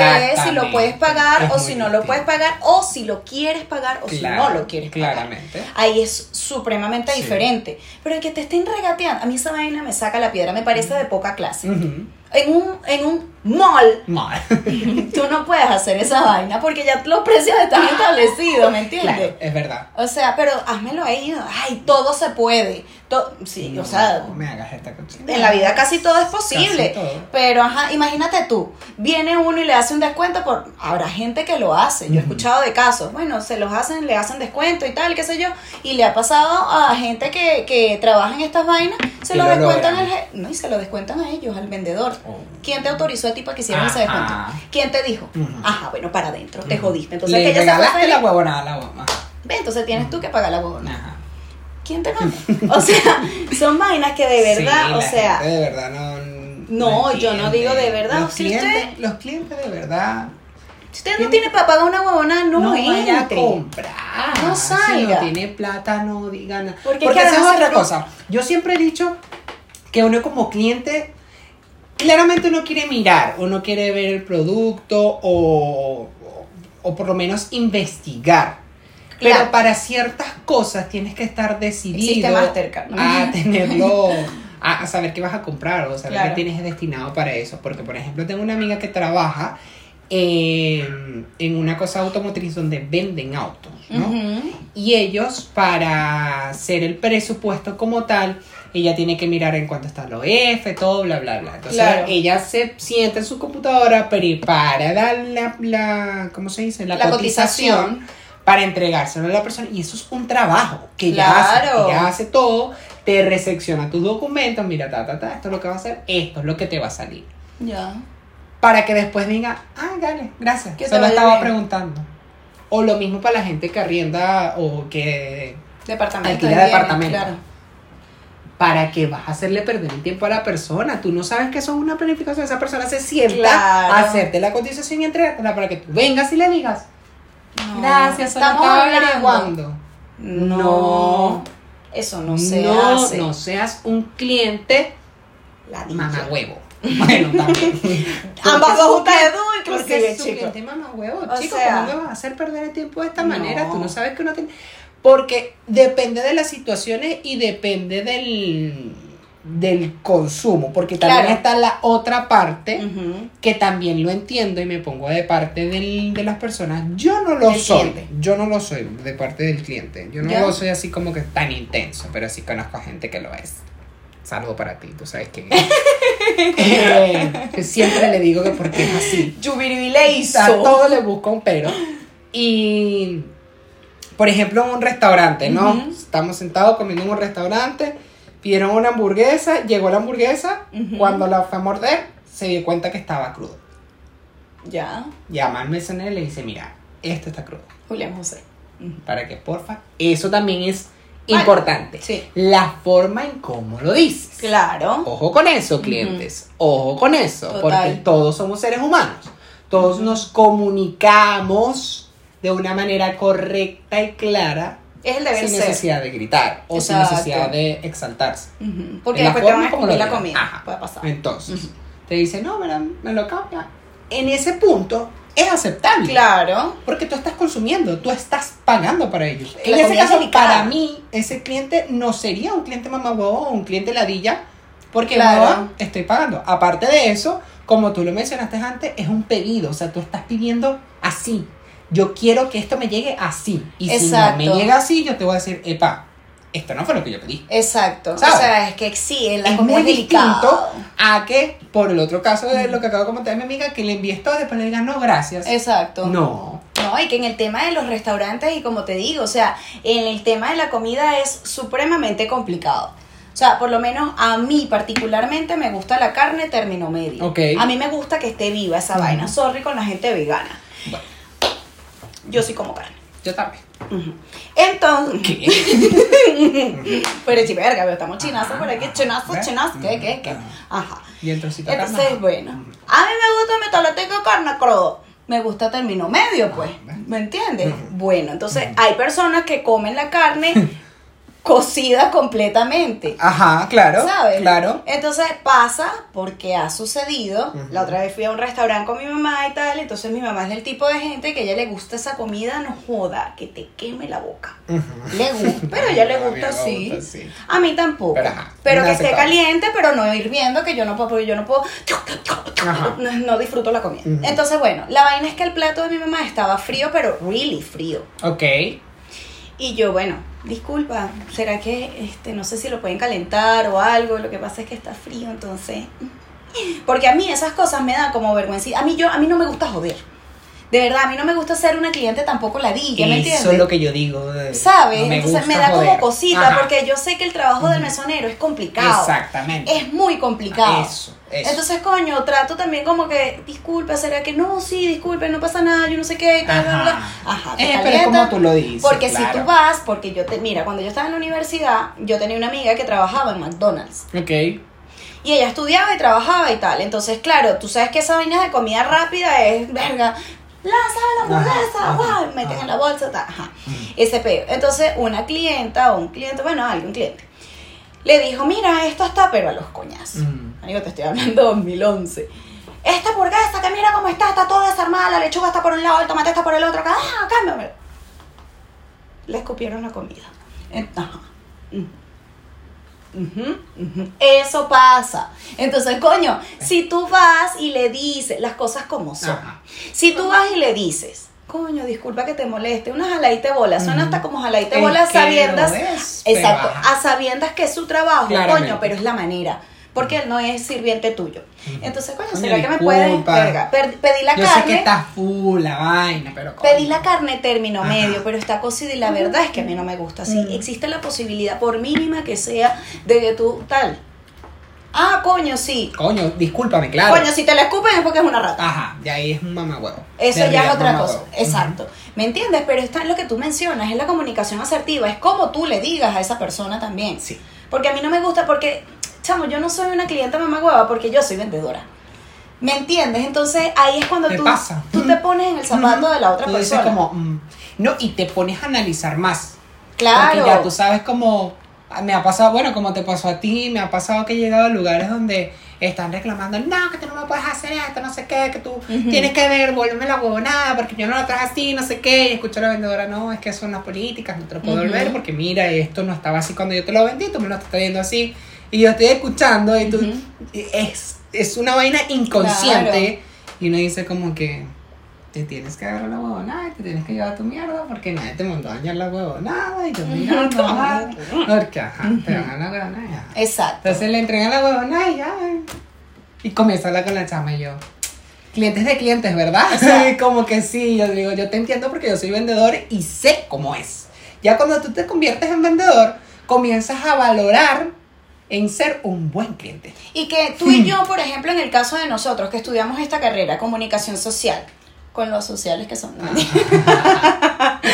Speaker 3: si lo puedes pagar
Speaker 2: es
Speaker 3: o si no lo puedes pagar o si lo quieres pagar o si no lo quieres pagar.
Speaker 2: claramente.
Speaker 3: Ahí es supremamente
Speaker 2: Sí.
Speaker 3: diferente. Pero el que te estén regateando, a mí esa vaina me saca la piedra, me parece de poca clase.
Speaker 2: Ujú.
Speaker 3: En un, en un mall
Speaker 2: Mal.
Speaker 3: tú no puedes hacer esa vaina porque ya los precios están establecidos, ¿me entiendes?
Speaker 2: Claro, es verdad.
Speaker 3: O sea, pero házmelo ahí. Ay, todo se puede. To- sí, o sea,
Speaker 2: No me hagas esta cochina.
Speaker 3: en la vida casi todo es posible.
Speaker 2: Todo.
Speaker 3: Pero, ajá, imagínate tú, viene uno y le hace un descuento por... Habrá gente que lo hace, yo he escuchado de casos, bueno, se los hacen, le hacen descuento y tal, qué sé yo, y le ha pasado a gente que, que trabaja en estas vainas, se lo
Speaker 2: lo
Speaker 3: descuentan al... No, y se lo descuentan a ellos, al vendedor.
Speaker 2: Oh.
Speaker 3: ¿Quién te autorizó a ti para que hicieran ese
Speaker 2: Ajá.
Speaker 3: descuento? ¿Quién te dijo? Ajá, bueno, para adentro, te jodiste. Entonces,
Speaker 2: Le
Speaker 3: que ella se fue
Speaker 2: la huevonada a la huevona.
Speaker 3: Ve, entonces tienes tú que pagar la huevona.
Speaker 2: Ajá.
Speaker 3: ¿Quién te manda? O sea, son vainas que de verdad,
Speaker 2: Sí,
Speaker 3: o sea,
Speaker 2: de verdad no.
Speaker 3: No, yo no digo de verdad.
Speaker 2: Los
Speaker 3: Si
Speaker 2: clientes,
Speaker 3: usted-
Speaker 2: los clientes de verdad.
Speaker 3: si usted no tiene para pagar una huevona, no,
Speaker 2: No, vaya a
Speaker 3: entre.
Speaker 2: comprar.
Speaker 3: No
Speaker 2: Si
Speaker 3: salga.
Speaker 2: no tiene plata, no diga nada.
Speaker 3: Porque
Speaker 2: Porque,
Speaker 3: es que
Speaker 2: esa es
Speaker 3: además
Speaker 2: otra cosa. Yo siempre he dicho que uno como cliente, claramente uno quiere mirar, uno quiere ver el producto o, o, o por lo menos investigar. Pero para ciertas cosas tienes que estar decidido a tenerlo, a, a saber qué vas a comprar o saber
Speaker 3: Claro.
Speaker 2: qué tienes destinado para eso. Porque, por ejemplo, tengo una amiga que trabaja en, en una cosa automotriz donde venden autos, ¿no? Y ellos, para hacer el presupuesto como tal, ella tiene que mirar en cuánto está el OF, todo, bla, bla, bla. Entonces,
Speaker 3: Claro.
Speaker 2: ella se sienta en su computadora, prepara la, la, la- ¿cómo se dice? La,
Speaker 3: La
Speaker 2: cotización,
Speaker 3: cotización.
Speaker 2: Para entregárselo a la persona. Y eso es un trabajo que
Speaker 3: Claro.
Speaker 2: hace. Ella hace todo, te resecciona tus documentos, mira, ta, ta, ta, esto es lo que va a hacer, esto es lo que te va a salir.
Speaker 3: Ya.
Speaker 2: Para que después diga, ah, dale, gracias.
Speaker 3: Que
Speaker 2: Se
Speaker 3: te
Speaker 2: lo
Speaker 3: vaya
Speaker 2: estaba
Speaker 3: bien.
Speaker 2: preguntando. O lo mismo para la gente que arrienda o que
Speaker 3: Departamento.
Speaker 2: Alquila departamento.
Speaker 3: Claro.
Speaker 2: ¿Para qué vas a hacerle perder el tiempo a la persona? Tú no sabes que eso es una planificación. Esa persona se sienta
Speaker 3: Claro.
Speaker 2: a hacerte la cotización y entregártela para que tú vengas y le digas,
Speaker 3: No.
Speaker 2: gracias,
Speaker 3: Estamos
Speaker 2: averiguando.
Speaker 3: No. Eso no se
Speaker 2: no,
Speaker 3: hace.
Speaker 2: no seas un cliente mamá huevo. Bueno, también.
Speaker 3: Ambas dos
Speaker 2: es
Speaker 3: juntas de dos, inclusive, chico.
Speaker 2: cliente mamá huevo, chico.
Speaker 3: sea,
Speaker 2: ¿Cómo me vas a hacer perder el tiempo de esta
Speaker 3: no.
Speaker 2: manera? Tú no sabes que uno tiene... Porque depende de las situaciones y depende del, del consumo. Porque también
Speaker 3: Claro.
Speaker 2: está la otra parte
Speaker 3: Ujú.
Speaker 2: que también lo entiendo y me pongo de parte del- de las personas. Yo no lo soy.
Speaker 3: cliente.
Speaker 2: Yo no lo soy de parte del cliente. Yo no
Speaker 3: ¿Ya?
Speaker 2: lo soy así como que tan intenso, pero sí conozco a gente que lo es. Saludo para ti, tú sabes es. Eh, que siempre le digo que porque es así. A todo le busco un pero. Y, por ejemplo, en un restaurante, ¿no?
Speaker 3: Ujú.
Speaker 2: Estamos sentados comiendo en un restaurante, pidieron una hamburguesa, llegó la hamburguesa, cuando la fue a morder, se dio cuenta que estaba crudo.
Speaker 3: Ya.
Speaker 2: Llama al mesonero y le dice, mira, esto está crudo.
Speaker 3: Julián José.
Speaker 2: Para que, porfa, eso también es
Speaker 3: Vale,
Speaker 2: importante.
Speaker 3: sí.
Speaker 2: La forma en cómo lo dices.
Speaker 3: Claro.
Speaker 2: Ojo con eso, clientes. Ojo con eso.
Speaker 3: Total.
Speaker 2: Porque todos somos seres humanos. Todos nos comunicamos de una manera correcta y clara.
Speaker 3: Es el deber
Speaker 2: sin
Speaker 3: ser.
Speaker 2: necesidad de gritar o
Speaker 3: Exacto.
Speaker 2: sin necesidad de exaltarse.
Speaker 3: Ujú, Porque
Speaker 2: En la
Speaker 3: después te van
Speaker 2: forma
Speaker 3: a
Speaker 2: como
Speaker 3: la
Speaker 2: digan.
Speaker 3: comida.
Speaker 2: Ajá.
Speaker 3: Puede pasar.
Speaker 2: Entonces, te dice, no, me, la- me lo cambia. En ese punto es aceptable.
Speaker 3: Claro.
Speaker 2: Porque tú estás consumiendo, tú estás pagando para ellos.
Speaker 3: La
Speaker 2: en ese caso,
Speaker 3: delicada.
Speaker 2: para mí, ese cliente no sería un cliente mamagüevo o un cliente ladilla, porque
Speaker 3: Claro.
Speaker 2: no estoy pagando. Aparte de eso, como tú lo mencionaste antes, es un pedido, o sea, tú estás pidiendo así. Yo quiero que esto me llegue así. Y si no me llega así, yo te voy a decir, epa, esto no fue lo que yo pedí.
Speaker 3: Exacto.
Speaker 2: ¿Sabes?
Speaker 3: O sea, es que sí, en la
Speaker 2: es muy distinto a que, por el otro caso de lo que acabo de comentar mi amiga, que le envíes todo y después le digas, no, gracias.
Speaker 3: Exacto.
Speaker 2: No.
Speaker 3: No, y que en el tema de los restaurantes, y como te digo, o sea, en el tema de la comida es supremamente complicado. O sea, por lo menos a mí particularmente me gusta la carne término medio.
Speaker 2: Ok.
Speaker 3: A mí me gusta que esté viva esa vaina. Sorry con la gente vegana.
Speaker 2: Bueno,
Speaker 3: Yo sí como carne.
Speaker 2: yo también.
Speaker 3: Entonces,
Speaker 2: ¿Qué?
Speaker 3: pero sí, verga, pero estamos chinazos por aquí,
Speaker 2: ¿Ves?
Speaker 3: chinazos, ¿qué, qué, qué?
Speaker 2: Ajá. Y el trocito carne,
Speaker 3: Entonces, bueno, a mí me gusta mi toleteco de carne crudo. Me gusta término medio, pues.
Speaker 2: Ah.
Speaker 3: ¿Me entiendes? Bueno, entonces hay personas que comen la carne cocida completamente.
Speaker 2: Ajá, claro.
Speaker 3: ¿Sabes?
Speaker 2: Claro.
Speaker 3: Entonces pasa porque ha sucedido. La otra vez fui a un restaurante con mi mamá y tal. Entonces mi mamá es del tipo de gente que a ella le gusta esa comida, no joda, que te queme la boca.
Speaker 2: Ujú.
Speaker 3: Le gusta, pero a ella le
Speaker 2: A
Speaker 3: gusta
Speaker 2: me
Speaker 3: así.
Speaker 2: gusta así.
Speaker 3: A mí tampoco.
Speaker 2: Pero,
Speaker 3: que esté caliente, pero no hirviendo, que yo no puedo, porque yo no puedo. No, no disfruto la comida. Entonces, bueno, la vaina es que el plato de mi mamá estaba frío, pero really frío.
Speaker 2: Ok.
Speaker 3: Y yo, bueno, disculpa, ¿será que este, no sé si lo pueden calentar o algo? Lo que pasa es que está frío, entonces. Porque a mí esas cosas me dan como vergüenza. A mí, yo, a mí no me gusta joder. De verdad, a mí no me gusta ser una cliente tampoco ladilla, ¿me entiendes?
Speaker 2: Eso es lo que yo digo. de-
Speaker 3: ¿Sabes?
Speaker 2: no me
Speaker 3: Entonces me da como cosita,
Speaker 2: Ajá.
Speaker 3: porque yo sé que el trabajo del mesonero es complicado.
Speaker 2: Exactamente.
Speaker 3: Es muy complicado.
Speaker 2: Eso, eso.
Speaker 3: Entonces, coño, trato también como que, disculpa, ¿será que no? Sí, disculpe, no pasa nada, yo no sé qué, tal, bla, bla, bla. Ajá, te
Speaker 2: Eh, pero es
Speaker 3: calientan.
Speaker 2: como tú lo dices.
Speaker 3: Porque si tú vas, porque yo te, mira, cuando yo estaba en la universidad, yo tenía una amiga que trabajaba en McDonald's.
Speaker 2: Ok.
Speaker 3: Y ella estudiaba y trabajaba y tal. Entonces, claro, tú sabes que esa vaina de comida rápida es, verga, lanza la hamburguesa,
Speaker 2: Ajá,
Speaker 3: guau,
Speaker 2: ajá,
Speaker 3: meten
Speaker 2: ajá.
Speaker 3: en la bolsa, tal, ajá. Ese peo. Entonces, una clienta o un cliente, bueno, algún cliente, le dijo, mira, esto está, pero a los coñazos.
Speaker 2: Mm.
Speaker 3: Amigo, te estoy hablando de 2011. Esta hamburguesa, que mira cómo está, está toda desarmada, la lechuga está por un lado, el tomate está por el otro, acá, ah, cámbiame. Le escupieron la comida. Eh, Ujú. Eso pasa. Entonces, coño, si tú vas y le dices las cosas como son,
Speaker 2: Ajá.
Speaker 3: si tú vas y le dices, coño, disculpa que te moleste, una jaladita de bola,
Speaker 2: Ujú.
Speaker 3: hasta como
Speaker 2: Es
Speaker 3: bola a sabiendas,
Speaker 2: es,
Speaker 3: exacto, a sabiendas que es su trabajo,
Speaker 2: Claramente.
Speaker 3: coño, pero es la manera. Porque él no es sirviente tuyo. Entonces, coño, ¿será que me puedes verga, pedir la
Speaker 2: Yo sé que
Speaker 3: carne?
Speaker 2: está full la vaina, pero. coño.
Speaker 3: Pedí la carne término
Speaker 2: Ajá.
Speaker 3: medio, pero está cocida y la verdad es que a mí no me gusta así.
Speaker 2: Mm.
Speaker 3: Existe la posibilidad, por mínima que sea, de que tú tal. Ah, coño, sí.
Speaker 2: Coño, discúlpame, claro.
Speaker 3: Coño, si te la escupen es porque es una rata.
Speaker 2: Ajá, y ahí es un mamahuevo.
Speaker 3: Eso ya es otra cosa. Exacto. ¿Me entiendes? Pero está en lo que tú mencionas, es la comunicación asertiva, es como tú le digas a esa persona también.
Speaker 2: Sí.
Speaker 3: Porque a mí no me gusta, porque, chamo, yo no soy una clienta mamagüeva porque yo soy vendedora. ¿Me entiendes? Entonces ahí es cuando tú,
Speaker 2: pasa.
Speaker 3: tú te pones en el zapato de la otra
Speaker 2: Tú dices
Speaker 3: persona.
Speaker 2: como, mm, no, y te pones a analizar más.
Speaker 3: claro.
Speaker 2: Porque ya tú sabes como, me ha pasado, bueno, como te pasó a ti, me ha pasado que he llegado a lugares donde están reclamando, no, que tú no me puedes hacer esto, no sé qué, que tú tienes que devolverme la huevonada porque yo no la traje así, no sé qué, y escucho a la vendedora, no, es que son las políticas, no te lo puedo
Speaker 3: Ujú.
Speaker 2: devolver porque mira, esto no estaba así cuando yo te lo vendí, tú me lo estás trayendo así, y yo estoy escuchando y tú, es, es una vaina inconsciente, y uno dice como que te tienes que agarrar la huevonada y te tienes que llevar tu mierda porque nadie te mandó a dañar la huevonada y yo mirando, ajá, porque ajá, te van a la huevonada.
Speaker 3: Exacto.
Speaker 2: Entonces le entregan la huevonada y ya. Y comienza a hablar con la chama y yo. Clientes de clientes, ¿verdad?
Speaker 3: sea-
Speaker 2: como que sí, yo digo, yo te entiendo porque yo soy vendedor y sé cómo es. Ya cuando tú te conviertes en vendedor, comienzas a valorar en ser un buen cliente.
Speaker 3: Y que tú y yo, por ejemplo, en el caso de nosotros que estudiamos esta carrera, comunicación social, con los sociales que son.
Speaker 2: Ah.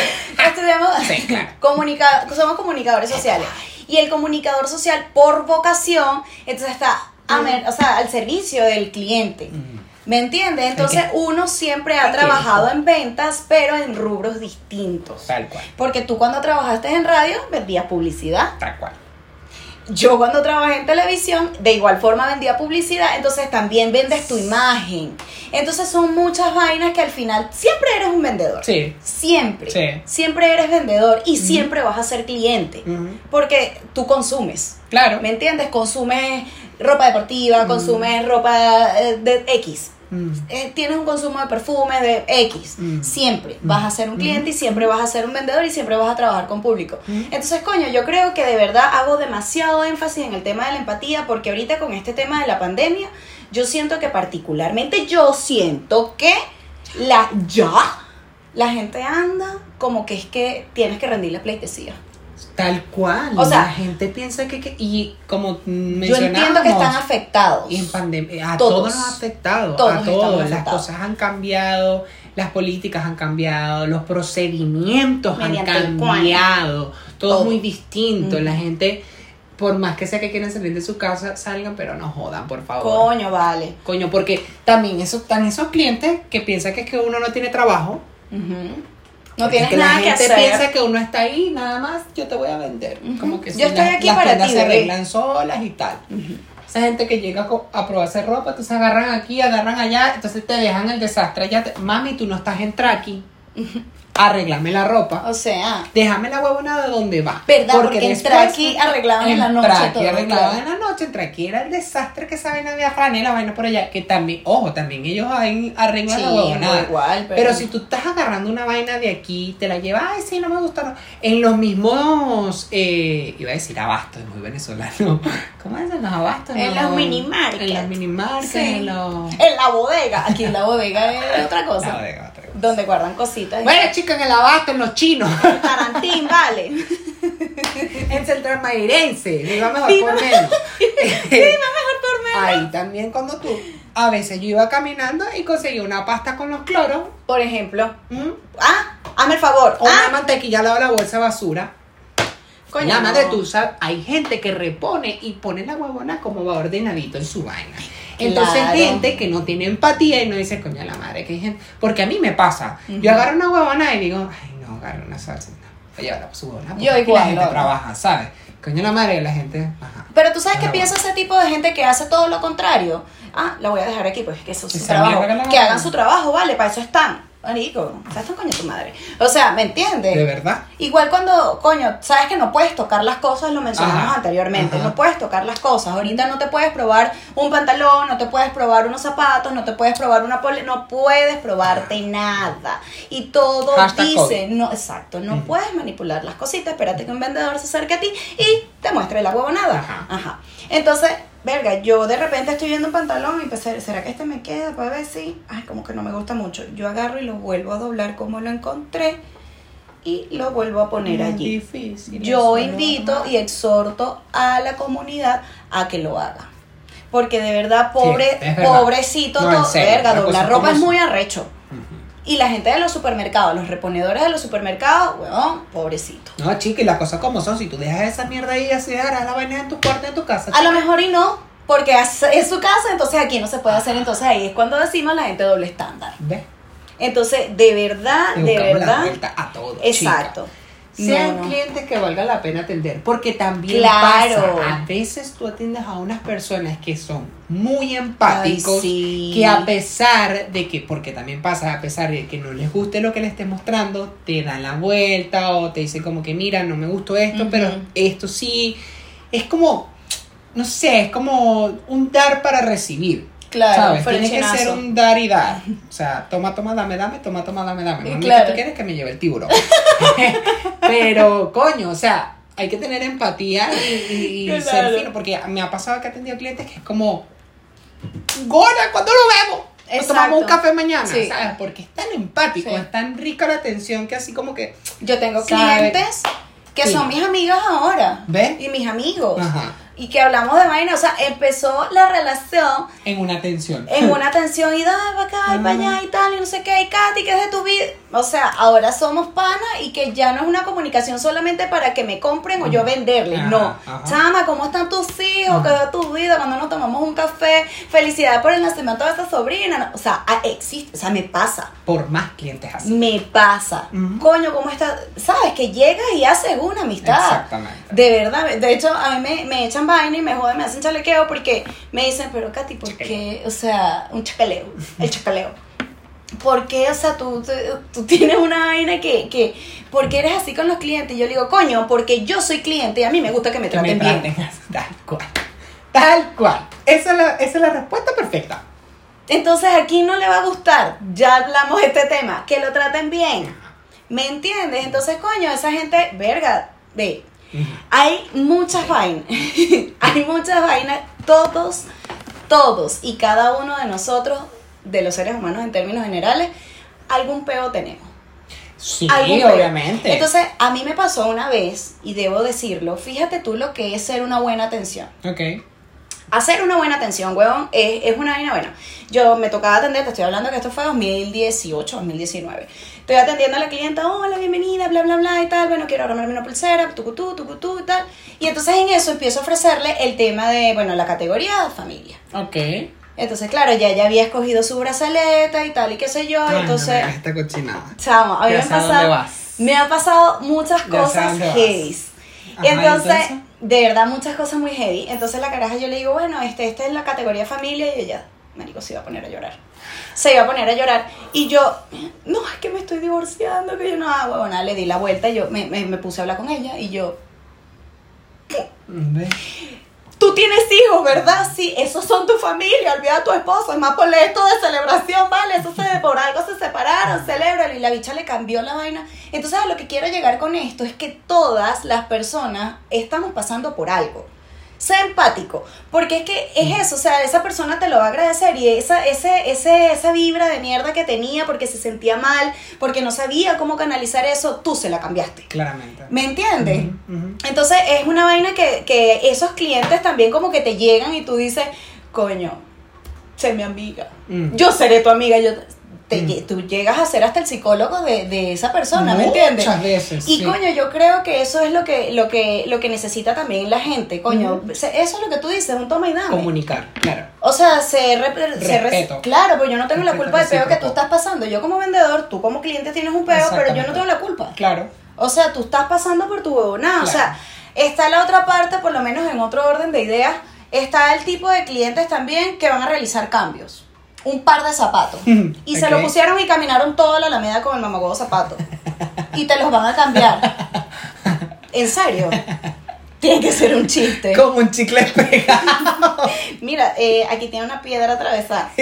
Speaker 3: Estudiamos,
Speaker 2: Sí, claro.
Speaker 3: comunica- somos comunicadores sociales. Y el comunicador social, por vocación, entonces está a mer- o sea, al servicio del cliente. ¿Me entiendes? Entonces uno siempre ha trabajado en ventas, pero en rubros distintos.
Speaker 2: Tal cual.
Speaker 3: Porque tú cuando trabajaste en radio vendías publicidad.
Speaker 2: Tal cual.
Speaker 3: Yo cuando trabajé en televisión, de igual forma vendía publicidad, entonces también vendes tu imagen. Entonces son muchas vainas que al final siempre eres un vendedor.
Speaker 2: Sí.
Speaker 3: Siempre.
Speaker 2: Sí.
Speaker 3: Siempre eres vendedor y siempre vas a ser cliente. Porque tú consumes.
Speaker 2: Claro.
Speaker 3: ¿Me entiendes? Consumes ropa deportiva, consumes ropa eh, de X.
Speaker 2: Mm.
Speaker 3: Eh, tienes un consumo de perfumes de X.
Speaker 2: Mm.
Speaker 3: Siempre vas a ser un cliente y siempre vas a ser un vendedor y siempre vas a trabajar con público.
Speaker 2: Mm.
Speaker 3: Entonces, coño, yo creo que de verdad hago demasiado énfasis en el tema de la empatía porque ahorita con este tema de la pandemia, yo siento que particularmente yo siento que la ya la gente anda como que es que tienes que rendirle pleitesía.
Speaker 2: Tal cual.
Speaker 3: O sea-
Speaker 2: la gente piensa que, que- y como
Speaker 3: Yo
Speaker 2: mencionábamos,
Speaker 3: entiendo que están afectados.
Speaker 2: y en pandemia a
Speaker 3: Todos.
Speaker 2: todos, nos ha afectado,
Speaker 3: Todos
Speaker 2: a todos. Las
Speaker 3: afectados.
Speaker 2: cosas han cambiado, las políticas han cambiado, los procedimientos
Speaker 3: Mediante
Speaker 2: han cambiado, todo,
Speaker 3: Todo.
Speaker 2: es muy distinto. La gente, por más que sea que quieran salir de su casa, salgan, pero no jodan, por favor.
Speaker 3: Coño, vale.
Speaker 2: Coño, porque también esos, están esos clientes que piensan que es que uno no tiene trabajo.
Speaker 3: No tienes
Speaker 2: que
Speaker 3: nada
Speaker 2: la
Speaker 3: que hacer.
Speaker 2: piensa que uno está ahí, nada más, yo te voy a vender. Como que
Speaker 3: Yo
Speaker 2: si
Speaker 3: estoy
Speaker 2: las-
Speaker 3: aquí
Speaker 2: las
Speaker 3: para ti,
Speaker 2: se arreglan solas y tal. Esa gente que llega a probarse ropa, entonces agarran aquí, agarran allá, entonces te dejan el desastre allá. te- Mami, tú no estás en traqui. Arréglame la ropa.
Speaker 3: O sea,
Speaker 2: Déjame la huevonada donde va.
Speaker 3: ¿Verdad? Porque en Traqui arreglaban en la noche
Speaker 2: Traqui
Speaker 3: todo,
Speaker 2: arreglaban
Speaker 3: claro.
Speaker 2: en la noche. En Traqui era el desastre que esa vaina había franela, vaina por allá. Que también, ojo, también ellos ahí arreglan
Speaker 3: Sí,
Speaker 2: la huevonada.
Speaker 3: igual, pero-
Speaker 2: pero... si tú estás agarrando una vaina de aquí, te la llevas, ay, sí, no me gusta. no". En los mismos, eh, iba a decir abastos, es muy venezolano. ¿Cómo es? En los abastos.
Speaker 3: En
Speaker 2: no?
Speaker 3: los minimarket.
Speaker 2: En los minimarket,
Speaker 3: Sí.
Speaker 2: en los.
Speaker 3: en la bodega. Aquí en la bodega es otra cosa.
Speaker 2: La bodega, otra cosa.
Speaker 3: Donde guardan cositas.
Speaker 2: Bueno, chicos, en el abasto, en los chinos.
Speaker 3: Tarantín, vale.
Speaker 2: en Central Mairense, viva mejor
Speaker 3: Viva-
Speaker 2: por menos.
Speaker 3: mejor por menos.
Speaker 2: Ahí también cuando tú, a veces yo iba caminando y conseguía una pasta con los cloros,
Speaker 3: Por ejemplo.
Speaker 2: ¿m?
Speaker 3: Ah, hazme el favor.
Speaker 2: o una
Speaker 3: Ah,
Speaker 2: mantequilla al lado de la bolsa de basura.
Speaker 3: coño.
Speaker 2: la
Speaker 3: no.
Speaker 2: tú sabes, hay gente que repone y pone la huevona como va ordenadito en su vaina. Entonces
Speaker 3: Claro.
Speaker 2: gente que no tiene empatía y no dice, coño la madre, que hay gente, porque a mí me pasa, yo agarro una huevona y digo, ay no, agarro una salsa, no, voy a llevar su huevona, porque
Speaker 3: Yo igual
Speaker 2: la gente trabaja, ¿sabes? Coño la madre, la gente, ajá.
Speaker 3: Pero tú sabes que
Speaker 2: bueno.
Speaker 3: piensa ese tipo de gente que hace todo lo contrario. Ah, la voy a dejar aquí, pues que eso es su trabajo.
Speaker 2: que hagan
Speaker 3: su trabajo, vale, para eso están. Marico, o sea, están coño tu madre. O sea, ¿me entiendes?
Speaker 2: De verdad.
Speaker 3: Igual cuando, coño, sabes que no puedes tocar las cosas, lo mencionamos
Speaker 2: Ajá,
Speaker 3: anteriormente,
Speaker 2: ajá.
Speaker 3: no puedes tocar las cosas. Ahorita no te puedes probar un pantalón, no te puedes probar unos zapatos, no te puedes probar una pole, no puedes probarte nada. Y todo
Speaker 2: Hashtag
Speaker 3: dice,
Speaker 2: COVID.
Speaker 3: no, exacto, no puedes manipular las cositas, espérate que un vendedor se acerque a ti y te muestre la huevonada.
Speaker 2: Ajá.
Speaker 3: Ajá. Entonces, verga, yo de repente estoy viendo un pantalón y pensé, ¿será que este me queda? Para ver si, ay, como que no me gusta mucho. Yo agarro y lo vuelvo a doblar como lo encontré y lo vuelvo a poner
Speaker 2: Es
Speaker 3: allí.
Speaker 2: difícil
Speaker 3: Yo invito y exhorto a la comunidad a que lo haga. Porque de verdad, pobre,
Speaker 2: verdad.
Speaker 3: pobrecito,
Speaker 2: No, serio,
Speaker 3: verga, doblar ropa es muy arrecho. Y la gente de los supermercados, los reponedores de los supermercados, weón, pobrecito.
Speaker 2: No, chica, y las cosas como son. Si tú dejas esa mierda ahí así, harás la vaina en tu cuarto, en tu casa.
Speaker 3: A lo mejor y no, porque es su casa, entonces aquí no se puede hacer. Entonces ahí es cuando decimos la gente doble estándar.
Speaker 2: ¿Ves?
Speaker 3: Entonces, de verdad, de
Speaker 2: la
Speaker 3: verdad.
Speaker 2: vuelta a todo.
Speaker 3: Exacto.
Speaker 2: chica. Sean
Speaker 3: No, no.
Speaker 2: clientes que valga la pena atender, porque también
Speaker 3: Claro.
Speaker 2: pasa, a veces tú atiendes a unas personas que son muy empáticos,
Speaker 3: Ay, sí.
Speaker 2: que a pesar de que, porque también pasa, a pesar de que no les guste lo que les estés mostrando, te dan la vuelta o te dicen como que mira, no me gustó esto, pero esto sí, es como, no sé, es como un dar para recibir.
Speaker 3: Claro,
Speaker 2: ¿Sabes? Tiene que ser un dar y dar. O sea, toma, toma, dame, dame, toma, toma, dame, dame. Mami,
Speaker 3: Claro.
Speaker 2: ¿qué tú quieres que me lleve el tiburón? Pero, coño, o sea, hay que tener empatía y, y- y
Speaker 3: Claro.
Speaker 2: ser fino. Porque me ha pasado que he atendido clientes que es como, gorda, ¿cuándo lo vemos? Nos
Speaker 3: Exacto.
Speaker 2: tomamos un café mañana,
Speaker 3: Sí.
Speaker 2: ¿sabes? Porque es tan empático,
Speaker 3: Sí.
Speaker 2: es tan rica la atención que así como que,
Speaker 3: Yo tengo clientes que
Speaker 2: Sí.
Speaker 3: son mis amigas ahora.
Speaker 2: ¿Ves?
Speaker 3: Y mis amigos.
Speaker 2: Ajá.
Speaker 3: Y que hablamos de vaina, o sea, empezó la relación
Speaker 2: En una tensión.
Speaker 3: en una tensión y dale para acá y para allá y tal, y no sé qué, y Katy, que es de tu vida. O sea, ahora somos panas y que ya no es una comunicación solamente para que me compren o yo venderles.
Speaker 2: Ajá,
Speaker 3: no.
Speaker 2: ajá.
Speaker 3: Chama, ¿cómo están tus hijos? ¿Qué de tu vida? Cuando nos tomamos un café, felicidad por el nacimiento de esta sobrina. O sea, ah, existe, o sea, me pasa.
Speaker 2: Por más clientes así.
Speaker 3: Me pasa. Coño, ¿cómo está? ¿Sabes? Que llegas y haces una amistad.
Speaker 2: Exactamente.
Speaker 3: De verdad. De hecho, a mí me, me echan vaina y me joden, me hacen chalequeo porque me dicen, pero Katy, ¿por qué? O sea, un chacaleo. El chacaleo. ¿Por qué? O sea, tú, tú, tú tienes una vaina que, que. ¿Por qué eres así con los clientes? Y yo le digo, coño, porque yo soy cliente y a mí me gusta que me
Speaker 2: Que me
Speaker 3: traten bien.
Speaker 2: traten Tal cual. Tal cual. Esa es la, esa es la respuesta perfecta.
Speaker 3: Entonces aquí no le va a gustar, ya hablamos de este tema, que lo traten bien. ¿Me entiendes? Entonces, coño, esa gente, verga, ve, hay muchas vainas, hay muchas vainas, todos, todos y cada uno de nosotros, de los seres humanos en términos generales, algún peo tenemos.
Speaker 2: Sí,
Speaker 3: algún peo.
Speaker 2: obviamente.
Speaker 3: Entonces, a mí me pasó una vez, y debo decirlo, fíjate tú lo que es ser una buena atención.
Speaker 2: ok.
Speaker 3: Hacer una buena atención, huevón, es, es una vaina buena. Yo me tocaba atender, te estoy hablando que esto fue 2018, 2019. Estoy atendiendo a la clienta, hola, bienvenida, bla, bla, bla, y tal. Bueno, quiero armarme una pulsera, tucutú, tucutú, y tal. Y entonces en eso empiezo a ofrecerle el tema de, bueno, la categoría familia.
Speaker 2: Ok.
Speaker 3: Entonces, claro, ya ella había escogido su brazaleta y tal, y qué sé yo.
Speaker 2: Ay, no
Speaker 3: entonces,
Speaker 2: hagas esta cochinada.
Speaker 3: chamo, a mí me han pasado,
Speaker 2: vas.
Speaker 3: me han pasado muchas
Speaker 2: Ya
Speaker 3: cosas heavy.
Speaker 2: Ajá,
Speaker 3: entonces,
Speaker 2: entonces.
Speaker 3: De verdad, muchas cosas muy heavy. Entonces la caraja yo le digo, bueno, este, este es la categoría familia y ella, marico, se iba a poner a llorar. Se iba a poner a llorar. Y yo, no, es que me estoy divorciando, que yo no hago. Bueno, le di la vuelta y yo me, me, puse a hablar con ella y yo,
Speaker 2: Ve.
Speaker 3: Tú tienes hijos, ¿verdad? Sí, esos son tu familia, olvida a tu esposo, es más por esto de celebración, ¿vale? Eso se, por algo se separaron, celébralo y la bicha le cambió la vaina. Entonces a lo que quiero llegar con esto es que todas las personas estamos pasando por algo. Sé empático, porque es que es eso, o sea, esa persona te lo va a agradecer y esa, ese, ese, esa vibra de mierda que tenía porque se sentía mal, porque no sabía cómo canalizar eso, tú se la cambiaste.
Speaker 2: Claramente.
Speaker 3: ¿Me entiendes? Entonces es una vaina que, que esos clientes también como que te llegan y tú dices, coño, sé mi amiga.
Speaker 2: Mm.
Speaker 3: Yo seré tu amiga. Yo te,
Speaker 2: Mm.
Speaker 3: Tú llegas a ser hasta el psicólogo de, de esa persona, ¿me
Speaker 2: Muchas
Speaker 3: entiendes?
Speaker 2: veces,
Speaker 3: Y
Speaker 2: sí.
Speaker 3: coño, yo creo que eso es lo que, lo que, lo que necesita también la gente, coño. Se- Eso es lo que tú dices, un toma y dame.
Speaker 2: Comunicar, claro.
Speaker 3: O sea, se, re- se claro, pero yo no tengo la culpa del peo que tú estás pasando. Yo como vendedor, tú como cliente tienes un peo, pero yo no tengo la culpa.
Speaker 2: Claro.
Speaker 3: O sea, tú estás pasando por tu huevonada. O
Speaker 2: Claro.
Speaker 3: sea, está la otra parte, por lo menos en otro orden de ideas, está el tipo de clientes también que van a realizar cambios. Un par de zapatos. Y se lo pusieron y caminaron toda la alameda con el mamagodo zapato. y te los van a cambiar. ¿En serio? Tiene que ser un chiste.
Speaker 2: Como un chicle pegado.
Speaker 3: Mira, eh, aquí tiene una piedra atravesada.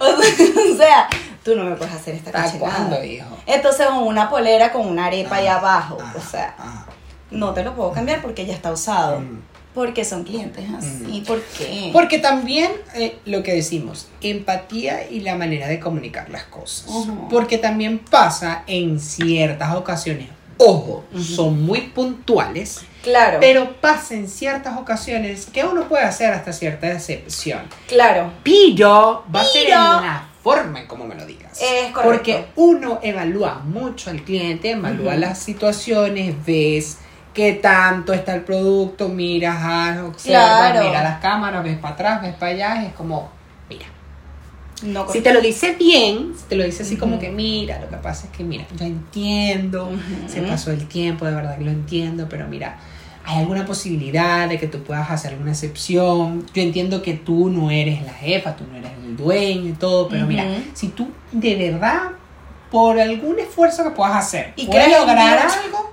Speaker 3: O sea, tú no me puedes hacer esta
Speaker 2: ¿Hasta
Speaker 3: cochinada.
Speaker 2: cuándo, hijo?
Speaker 3: Entonces, una polera con una arepa ahí abajo.
Speaker 2: Ah,
Speaker 3: o sea,
Speaker 2: ah.
Speaker 3: no te lo puedo cambiar porque ya está usado.
Speaker 2: Mm.
Speaker 3: Porque son clientes así. ¿Por qué?
Speaker 2: Porque también eh, lo que decimos, empatía y la manera de comunicar las cosas.
Speaker 3: Ujú.
Speaker 2: Porque también pasa en ciertas ocasiones. Ojo, son muy puntuales,
Speaker 3: claro,
Speaker 2: pero pasa en ciertas ocasiones que uno puede hacer hasta cierta decepción.
Speaker 3: claro.
Speaker 2: Pero va a ser en la forma en cómo me lo digas.
Speaker 3: Es correcto.
Speaker 2: Porque uno evalúa mucho al cliente, evalúa
Speaker 3: Ujú.
Speaker 2: las situaciones, ves qué tanto está el producto, miras, ah, observas,
Speaker 3: Claro.
Speaker 2: mira las cámaras, ves para atrás, ves para allá, es como, mira.
Speaker 3: No
Speaker 2: Si te lo dice bien, si te lo dice así como que mira, lo que pasa es que mira, yo entiendo, se pasó el tiempo, de verdad que lo entiendo, pero mira, hay alguna posibilidad de que tú puedas hacer alguna excepción. Yo entiendo que tú no eres la jefa, tú no eres el dueño y todo, pero mira, si tú de verdad, por algún esfuerzo que puedas hacer,
Speaker 3: Y
Speaker 2: puedes lograr algo,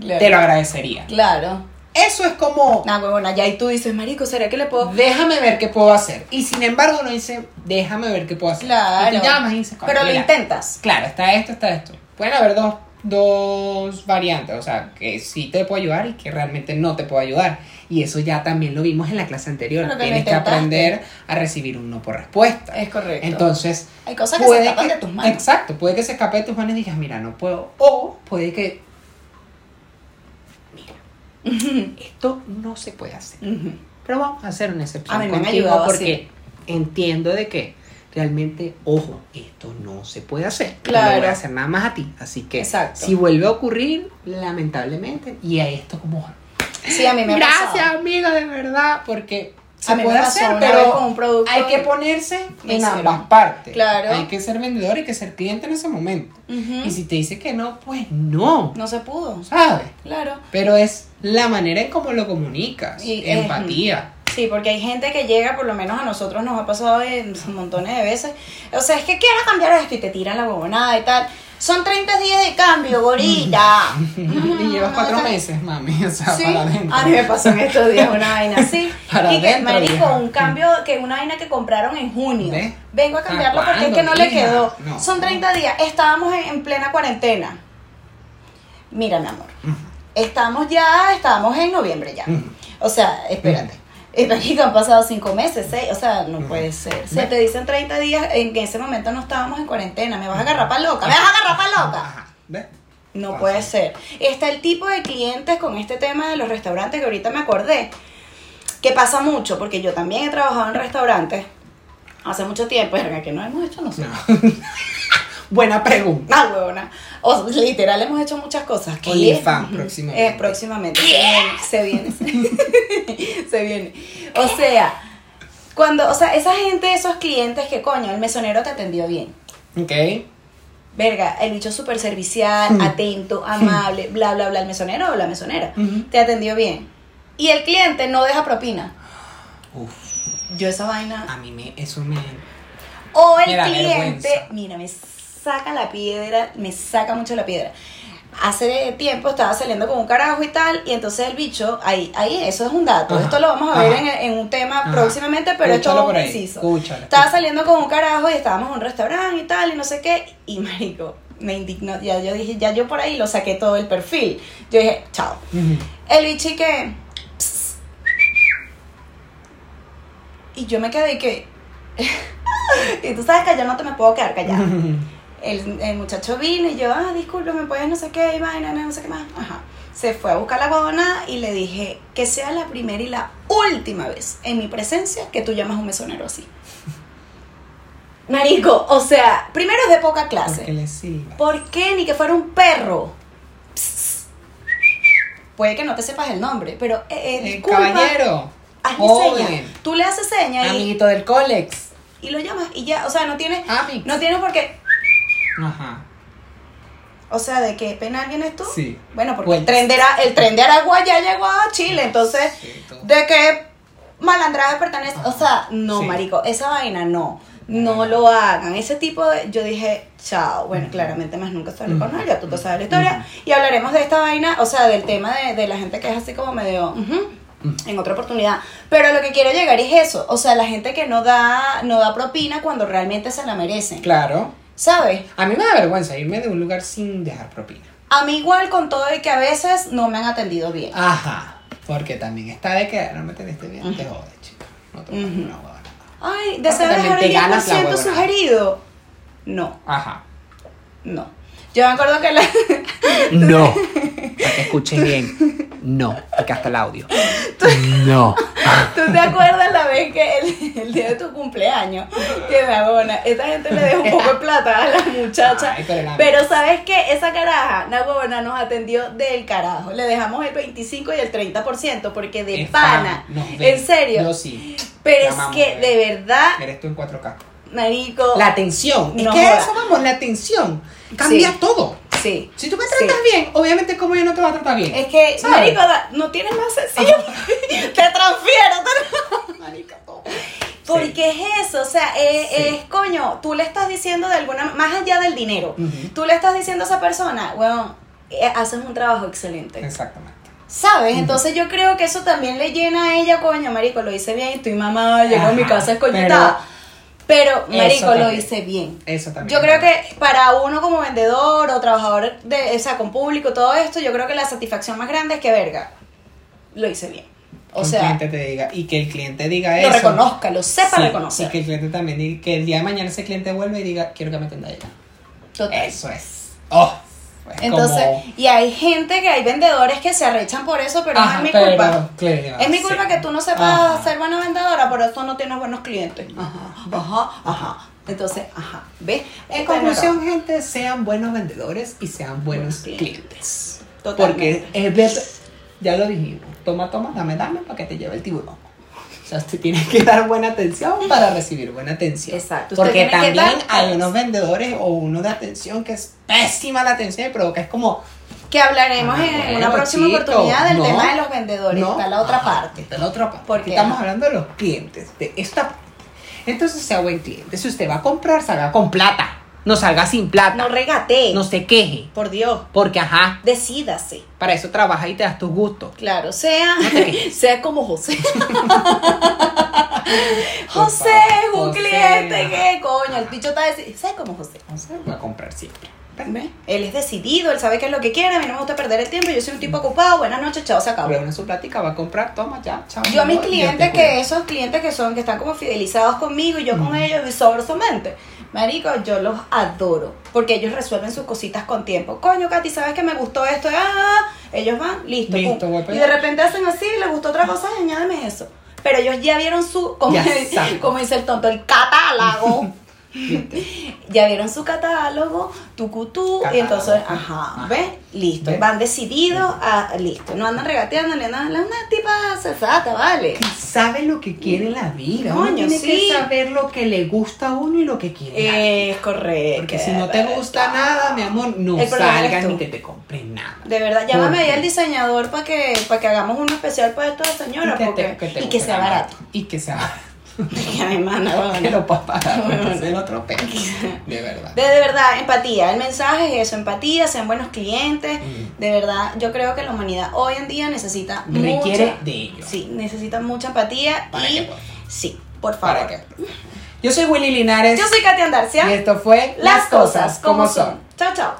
Speaker 3: Claro.
Speaker 2: te lo agradecería.
Speaker 3: Claro.
Speaker 2: Eso es como,
Speaker 3: Nah, huevona, ya y tú dices, marico, ¿será que le puedo...?
Speaker 2: déjame ver qué puedo hacer. Y sin embargo, uno dice, déjame ver qué puedo hacer.
Speaker 3: Claro.
Speaker 2: Y te llamas y dices,
Speaker 3: Pero lo
Speaker 2: "Mira,
Speaker 3: intentas.
Speaker 2: Claro, está esto, está esto. Pueden haber dos, dos variantes, o sea, que sí te puedo ayudar y que realmente no te puedo ayudar. Y eso ya también lo vimos en la clase anterior.
Speaker 3: Que
Speaker 2: Tienes que aprender a recibir un no por respuesta.
Speaker 3: Es correcto.
Speaker 2: Entonces,
Speaker 3: Hay cosas que se escapan de tus manos.
Speaker 2: Exacto, puede que se escape de tus manos y digas, mira, no puedo. O puede que. Esto no se puede hacer. Pero vamos a hacer una excepción
Speaker 3: A mí me han
Speaker 2: contigo
Speaker 3: ayudado
Speaker 2: porque entiendo de que realmente, ojo, esto no se puede hacer. No
Speaker 3: Claro.
Speaker 2: lo voy a hacer nada más a ti. Así que
Speaker 3: Exacto.
Speaker 2: si vuelve a ocurrir, lamentablemente, y a esto como...
Speaker 3: Sí, a mí me ha
Speaker 2: Gracias,
Speaker 3: pasado.
Speaker 2: amiga, de verdad, porque se
Speaker 3: A
Speaker 2: puede hacer, pero
Speaker 3: con un producto
Speaker 2: hay que ponerse en ambas partes.
Speaker 3: Claro.
Speaker 2: Hay que ser vendedor y que ser cliente en ese momento. Y si te dice que no, pues no,
Speaker 3: No se pudo.
Speaker 2: ¿sabes?
Speaker 3: Claro.
Speaker 2: Pero es la manera en cómo lo comunicas,
Speaker 3: Y, eh,
Speaker 2: empatía.
Speaker 3: Sí, porque hay gente que llega, por lo menos a nosotros nos ha pasado en montones de veces. O sea, es que quiero cambiar esto y te tiran la huevonada y tal. Son 30 días de cambio, gorita.
Speaker 2: y llevas cuatro meses, mami, o sea,
Speaker 3: Sí,
Speaker 2: para adentro.
Speaker 3: a mí me pasó en estos días una vaina así.
Speaker 2: Para
Speaker 3: y que, marico,
Speaker 2: vieja.
Speaker 3: un cambio, que una vaina que compraron en junio.
Speaker 2: ¿Ves?
Speaker 3: Vengo a cambiarlo
Speaker 2: ¿A
Speaker 3: porque es que no le quedó.
Speaker 2: No.
Speaker 3: Son 30 días. Estábamos en, en plena cuarentena. Mira, mi amor. Estamos ya, estamos en noviembre ya. O sea, espérate. Marico, han pasado cinco meses, seis, o sea, no puede ser. Se
Speaker 2: ¿Ves?
Speaker 3: te dicen 30 días, en ese momento no estábamos en cuarentena. ¿Me vas a agarrar pa' loca? ¿Me vas a agarrar pa' loca?
Speaker 2: ¿ves?
Speaker 3: No
Speaker 2: Pasa.
Speaker 3: puede ser. Está el tipo de clientes con este tema de los restaurantes que ahorita me acordé, que pasa mucho, porque yo también he trabajado en restaurantes hace mucho tiempo, verga, que no hemos hecho nosotros.
Speaker 2: No. Buena pregunta.
Speaker 3: Ah, huevona. O literal hemos hecho muchas cosas. ¿Qué?
Speaker 2: OnlyFans, próximamente.
Speaker 3: Eh, próximamente. Se viene. Se viene. se viene. O sea, cuando, o sea, esa gente, esos clientes que coño, el mesonero te atendió bien.
Speaker 2: Ok.
Speaker 3: Verga, el bicho súper servicial, atento, amable, bla, bla, bla. El mesonero o la mesonera te atendió bien. Y el cliente no deja propina.
Speaker 2: Uf,
Speaker 3: Yo esa vaina.
Speaker 2: a mí me, eso me...
Speaker 3: O el
Speaker 2: Me da
Speaker 3: cliente,
Speaker 2: vergüenza.
Speaker 3: mira, me saca la piedra, me saca mucho la piedra. Hace tiempo estaba saliendo con un carajo y tal, y entonces el bicho, ahí, ahí eso es un dato.
Speaker 2: Ajá,
Speaker 3: Esto lo vamos a ver en, en un tema
Speaker 2: Ajá.
Speaker 3: próximamente, pero esto es
Speaker 2: por
Speaker 3: un inciso.
Speaker 2: escúchalo,
Speaker 3: Estaba
Speaker 2: escúchalo.
Speaker 3: saliendo con un carajo y estábamos en un restaurante y tal, y no sé qué, y marico, me indignó, ya yo dije, ya yo por ahí lo saqué todo el perfil. Yo dije, chao. El bicho y que. Y yo me quedé y que. y tú sabes que yo no te me puedo quedar callada. El, el muchacho vino y yo, ah, disculpe, me puedes no sé qué, y vaina, no sé qué más. Ajá. Se fue a buscar la guadona y le dije que sea la primera y la última vez en mi presencia que tú llamas a un mesonero así. Marico, o sea, primero es de poca clase.
Speaker 2: Porque le sirva.
Speaker 3: ¿Por qué? Ni que fuera un perro. Psst. Puede que no te sepas el nombre, pero eh, eh,
Speaker 2: Eh,
Speaker 3: disculpa,
Speaker 2: caballero.
Speaker 3: hazle seña. Tú le haces seña y,
Speaker 2: Amiguito del Colex.
Speaker 3: y lo llamas y ya, o sea, no tienes,
Speaker 2: Amix.
Speaker 3: no tienes por qué,
Speaker 2: Ajá.
Speaker 3: o sea, ¿de qué penal vienes tú?
Speaker 2: Sí.
Speaker 3: Bueno, porque
Speaker 2: Pues-
Speaker 3: el tren de el tren de Aragua ya llegó a Chile, entonces,
Speaker 2: Sí, todo.
Speaker 3: ¿de qué malandraje pertenece? O sea, no,
Speaker 2: Sí.
Speaker 3: marico, esa vaina no. No lo hagan. Ese tipo de. Yo dije, chao. Bueno, claramente más nunca sale con. Ya tú te sabes la historia. Y hablaremos de esta vaina, o sea, del tema de, de la gente que es así como medio. en otra oportunidad. Pero lo que quiero llegar es eso. O sea, la gente que no da, no da propina cuando realmente se la merecen.
Speaker 2: Claro.
Speaker 3: ¿Sabes?
Speaker 2: A mí me da vergüenza irme de un lugar sin dejar propina.
Speaker 3: A mí igual con todo y que a veces no me han atendido bien.
Speaker 2: Ajá. Porque también está de que no me teniste bien, te jode, chica. No te
Speaker 3: Ujú.
Speaker 2: una huevona.
Speaker 3: Ay, ¿deseo dejar el
Speaker 2: ganas la
Speaker 3: 10%
Speaker 2: huevonada.
Speaker 3: sugerido? No,
Speaker 2: Ajá.
Speaker 3: no. Yo me acuerdo que la...
Speaker 2: No. Para que escuchen bien. No. Porque hasta el audio. No.
Speaker 3: ¿Tú te acuerdas la vez que el, el día de tu cumpleaños, que me abona, esta gente le dejó un poco de plata a la muchacha,
Speaker 2: Ay, pero la-
Speaker 3: pero ¿sabes qué? Esa caraja, huevona nos atendió del carajo, le dejamos el 25 y el 30% porque de
Speaker 2: Es
Speaker 3: pana,
Speaker 2: fan, nos ve.
Speaker 3: en serio,
Speaker 2: Yo sí.
Speaker 3: pero
Speaker 2: La
Speaker 3: es que
Speaker 2: bebé.
Speaker 3: de verdad,
Speaker 2: Eres tú en 4K.
Speaker 3: marico,
Speaker 2: La atención.
Speaker 3: No
Speaker 2: es que
Speaker 3: joda.
Speaker 2: eso vamos, la atención. Cambia
Speaker 3: Sí.
Speaker 2: todo.
Speaker 3: Sí.
Speaker 2: Si tú me
Speaker 3: Sí.
Speaker 2: tratas bien, obviamente como yo no te voy a tratar bien.
Speaker 3: Es que,
Speaker 2: ¿Sabes?
Speaker 3: marico, da- no tienes más sencillo, te transfiero, te-
Speaker 2: Marica, todo.
Speaker 3: Porque es eso, o sea, es,
Speaker 2: Sí.
Speaker 3: es, coño, tú le estás diciendo de alguna más allá del dinero,
Speaker 2: Ujú.
Speaker 3: tú le estás diciendo a esa persona, weón, eh, haces un trabajo excelente.
Speaker 2: Exactamente.
Speaker 3: ¿Sabes? Entonces yo creo que eso también le llena a ella, coño, marico, lo hice bien, estoy mamá, llego a mi casa escoltada. Pero, marico, lo hice bien.
Speaker 2: Eso también.
Speaker 3: Yo creo que para uno como vendedor o trabajador de, o sea, con público, todo esto, yo creo que la satisfacción más grande es que, verga, lo hice bien. O
Speaker 2: Que
Speaker 3: sea,
Speaker 2: cliente te diga y que el cliente diga
Speaker 3: lo
Speaker 2: eso.
Speaker 3: reconozca, lo sepa
Speaker 2: Sí,
Speaker 3: reconocer.
Speaker 2: Y que el cliente también diga que el día de mañana ese cliente vuelve y diga, quiero que me atienda ella.
Speaker 3: Total.
Speaker 2: Eso es. Oh,
Speaker 3: Entonces,
Speaker 2: como-
Speaker 3: y hay gente que hay vendedores que se arrechan por eso, pero
Speaker 2: Ajá,
Speaker 3: no es mi
Speaker 2: pero,
Speaker 3: culpa.
Speaker 2: claro,
Speaker 3: es mi culpa
Speaker 2: sí.
Speaker 3: que tú no sepas
Speaker 2: Ajá.
Speaker 3: ser buena vendedora, por eso no tienes buenos clientes.
Speaker 2: Ajá.
Speaker 3: Ajá, ajá. Entonces, ajá, ¿ves?
Speaker 2: En conclusión, gente, sean buenos vendedores y sean buenos
Speaker 3: Buenos
Speaker 2: clientes.
Speaker 3: Totalmente.
Speaker 2: Porque es verdad, ya lo dijimos, toma, toma, dame, dame para que te lleve el tiburón. O sea, usted tiene que dar buena atención para recibir buena atención.
Speaker 3: Exacto, usted
Speaker 2: Porque también
Speaker 3: dar-
Speaker 2: hay unos vendedores o uno de atención que es pésima la atención y provoca, es como...
Speaker 3: Que hablaremos
Speaker 2: Ah,
Speaker 3: en
Speaker 2: bueno,
Speaker 3: una próxima
Speaker 2: chico,
Speaker 3: oportunidad del
Speaker 2: no,
Speaker 3: tema de los vendedores.
Speaker 2: no,
Speaker 3: está la otra
Speaker 2: ajá,
Speaker 3: parte.
Speaker 2: Está la otra parte.
Speaker 3: Porque,
Speaker 2: estamos hablando de los clientes, de esta parte. Entonces sea buen cliente. Si usted va a comprar, salga con plata. No salga sin plata.
Speaker 3: No regate.
Speaker 2: No se queje.
Speaker 3: Por Dios.
Speaker 2: Porque, ajá,
Speaker 3: Decídase.
Speaker 2: para eso trabaja y te das tus gustos.
Speaker 3: Claro, sea,
Speaker 2: No
Speaker 3: sea como José. José, un
Speaker 2: José.
Speaker 3: cliente, ¿qué coño? El bicho está decidido. Sea como José.
Speaker 2: No sé, voy a comprar siempre.
Speaker 3: ¿Ve? Él es decidido, él sabe qué es lo que quiere, a mí no me gusta perder el tiempo, yo soy un tipo ocupado, buenas noches, chao, se acabó.
Speaker 2: Abre su plática, va a comprar, toma ya, chao.
Speaker 3: Yo a mis
Speaker 2: amor,
Speaker 3: clientes, que esos clientes que son, que están como fidelizados conmigo y yo con ellos viceversamente, marico, yo los adoro, porque ellos resuelven sus cositas con tiempo. Coño, Katy, ¿sabes que me gustó esto? Ah, ellos van, listo.
Speaker 2: Voy
Speaker 3: y de repente hacen así, les gustó otra cosa, añádeme eso. Pero ellos ya vieron su, como dice el tonto, el catálogo. ya vieron su catálogo, tu cutú, y
Speaker 2: Catálogo.
Speaker 3: entonces, ajá,
Speaker 2: Ajá.
Speaker 3: ¿ves? Listo,
Speaker 2: ¿Ves?
Speaker 3: van decididos a, listo, no andan regateando, ni andan, una tipa sensata, vale.
Speaker 2: Sabe lo que quiere la vida. uno
Speaker 3: Coño,
Speaker 2: tiene
Speaker 3: sí.
Speaker 2: que saber lo que le gusta a uno y lo que quiere.
Speaker 3: Es correcto.
Speaker 2: Porque si no te gusta nada, mi amor, no salgas ni que te compren nada.
Speaker 3: De verdad, llámame ahí al diseñador para que, para que hagamos uno especial para esta señora.
Speaker 2: y que,
Speaker 3: porque-
Speaker 2: te- que te
Speaker 3: y que sea barato.
Speaker 2: Y que sea barato.
Speaker 3: Que mana,
Speaker 2: Que
Speaker 3: bueno.
Speaker 2: lo puedas pagar. porque es el otro pedo. De verdad.
Speaker 3: De, de verdad, empatía. El mensaje es eso, empatía, sean buenos clientes.
Speaker 2: Mm.
Speaker 3: De verdad, yo creo que la humanidad hoy en día necesita
Speaker 2: Requiere
Speaker 3: mucha-
Speaker 2: de ello.
Speaker 3: Sí, necesita mucha empatía
Speaker 2: ¿Para
Speaker 3: y
Speaker 2: qué, por favor?
Speaker 3: sí, por favor.
Speaker 2: ¿Para qué? Yo soy Willy Linares.
Speaker 3: Yo soy Katia Andarcia.
Speaker 2: Y esto fue
Speaker 3: Las cosas como son. Chao, chao.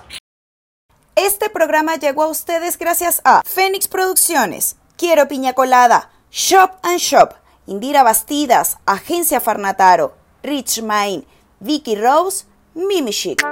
Speaker 1: Este programa llegó a ustedes gracias a Fénix Producciones, Quiero Piña Colada, Shop and Shop, Indira Bastidas, Agencia Farnataro, Rich Mine, Vicky Rose, Mimi Chic.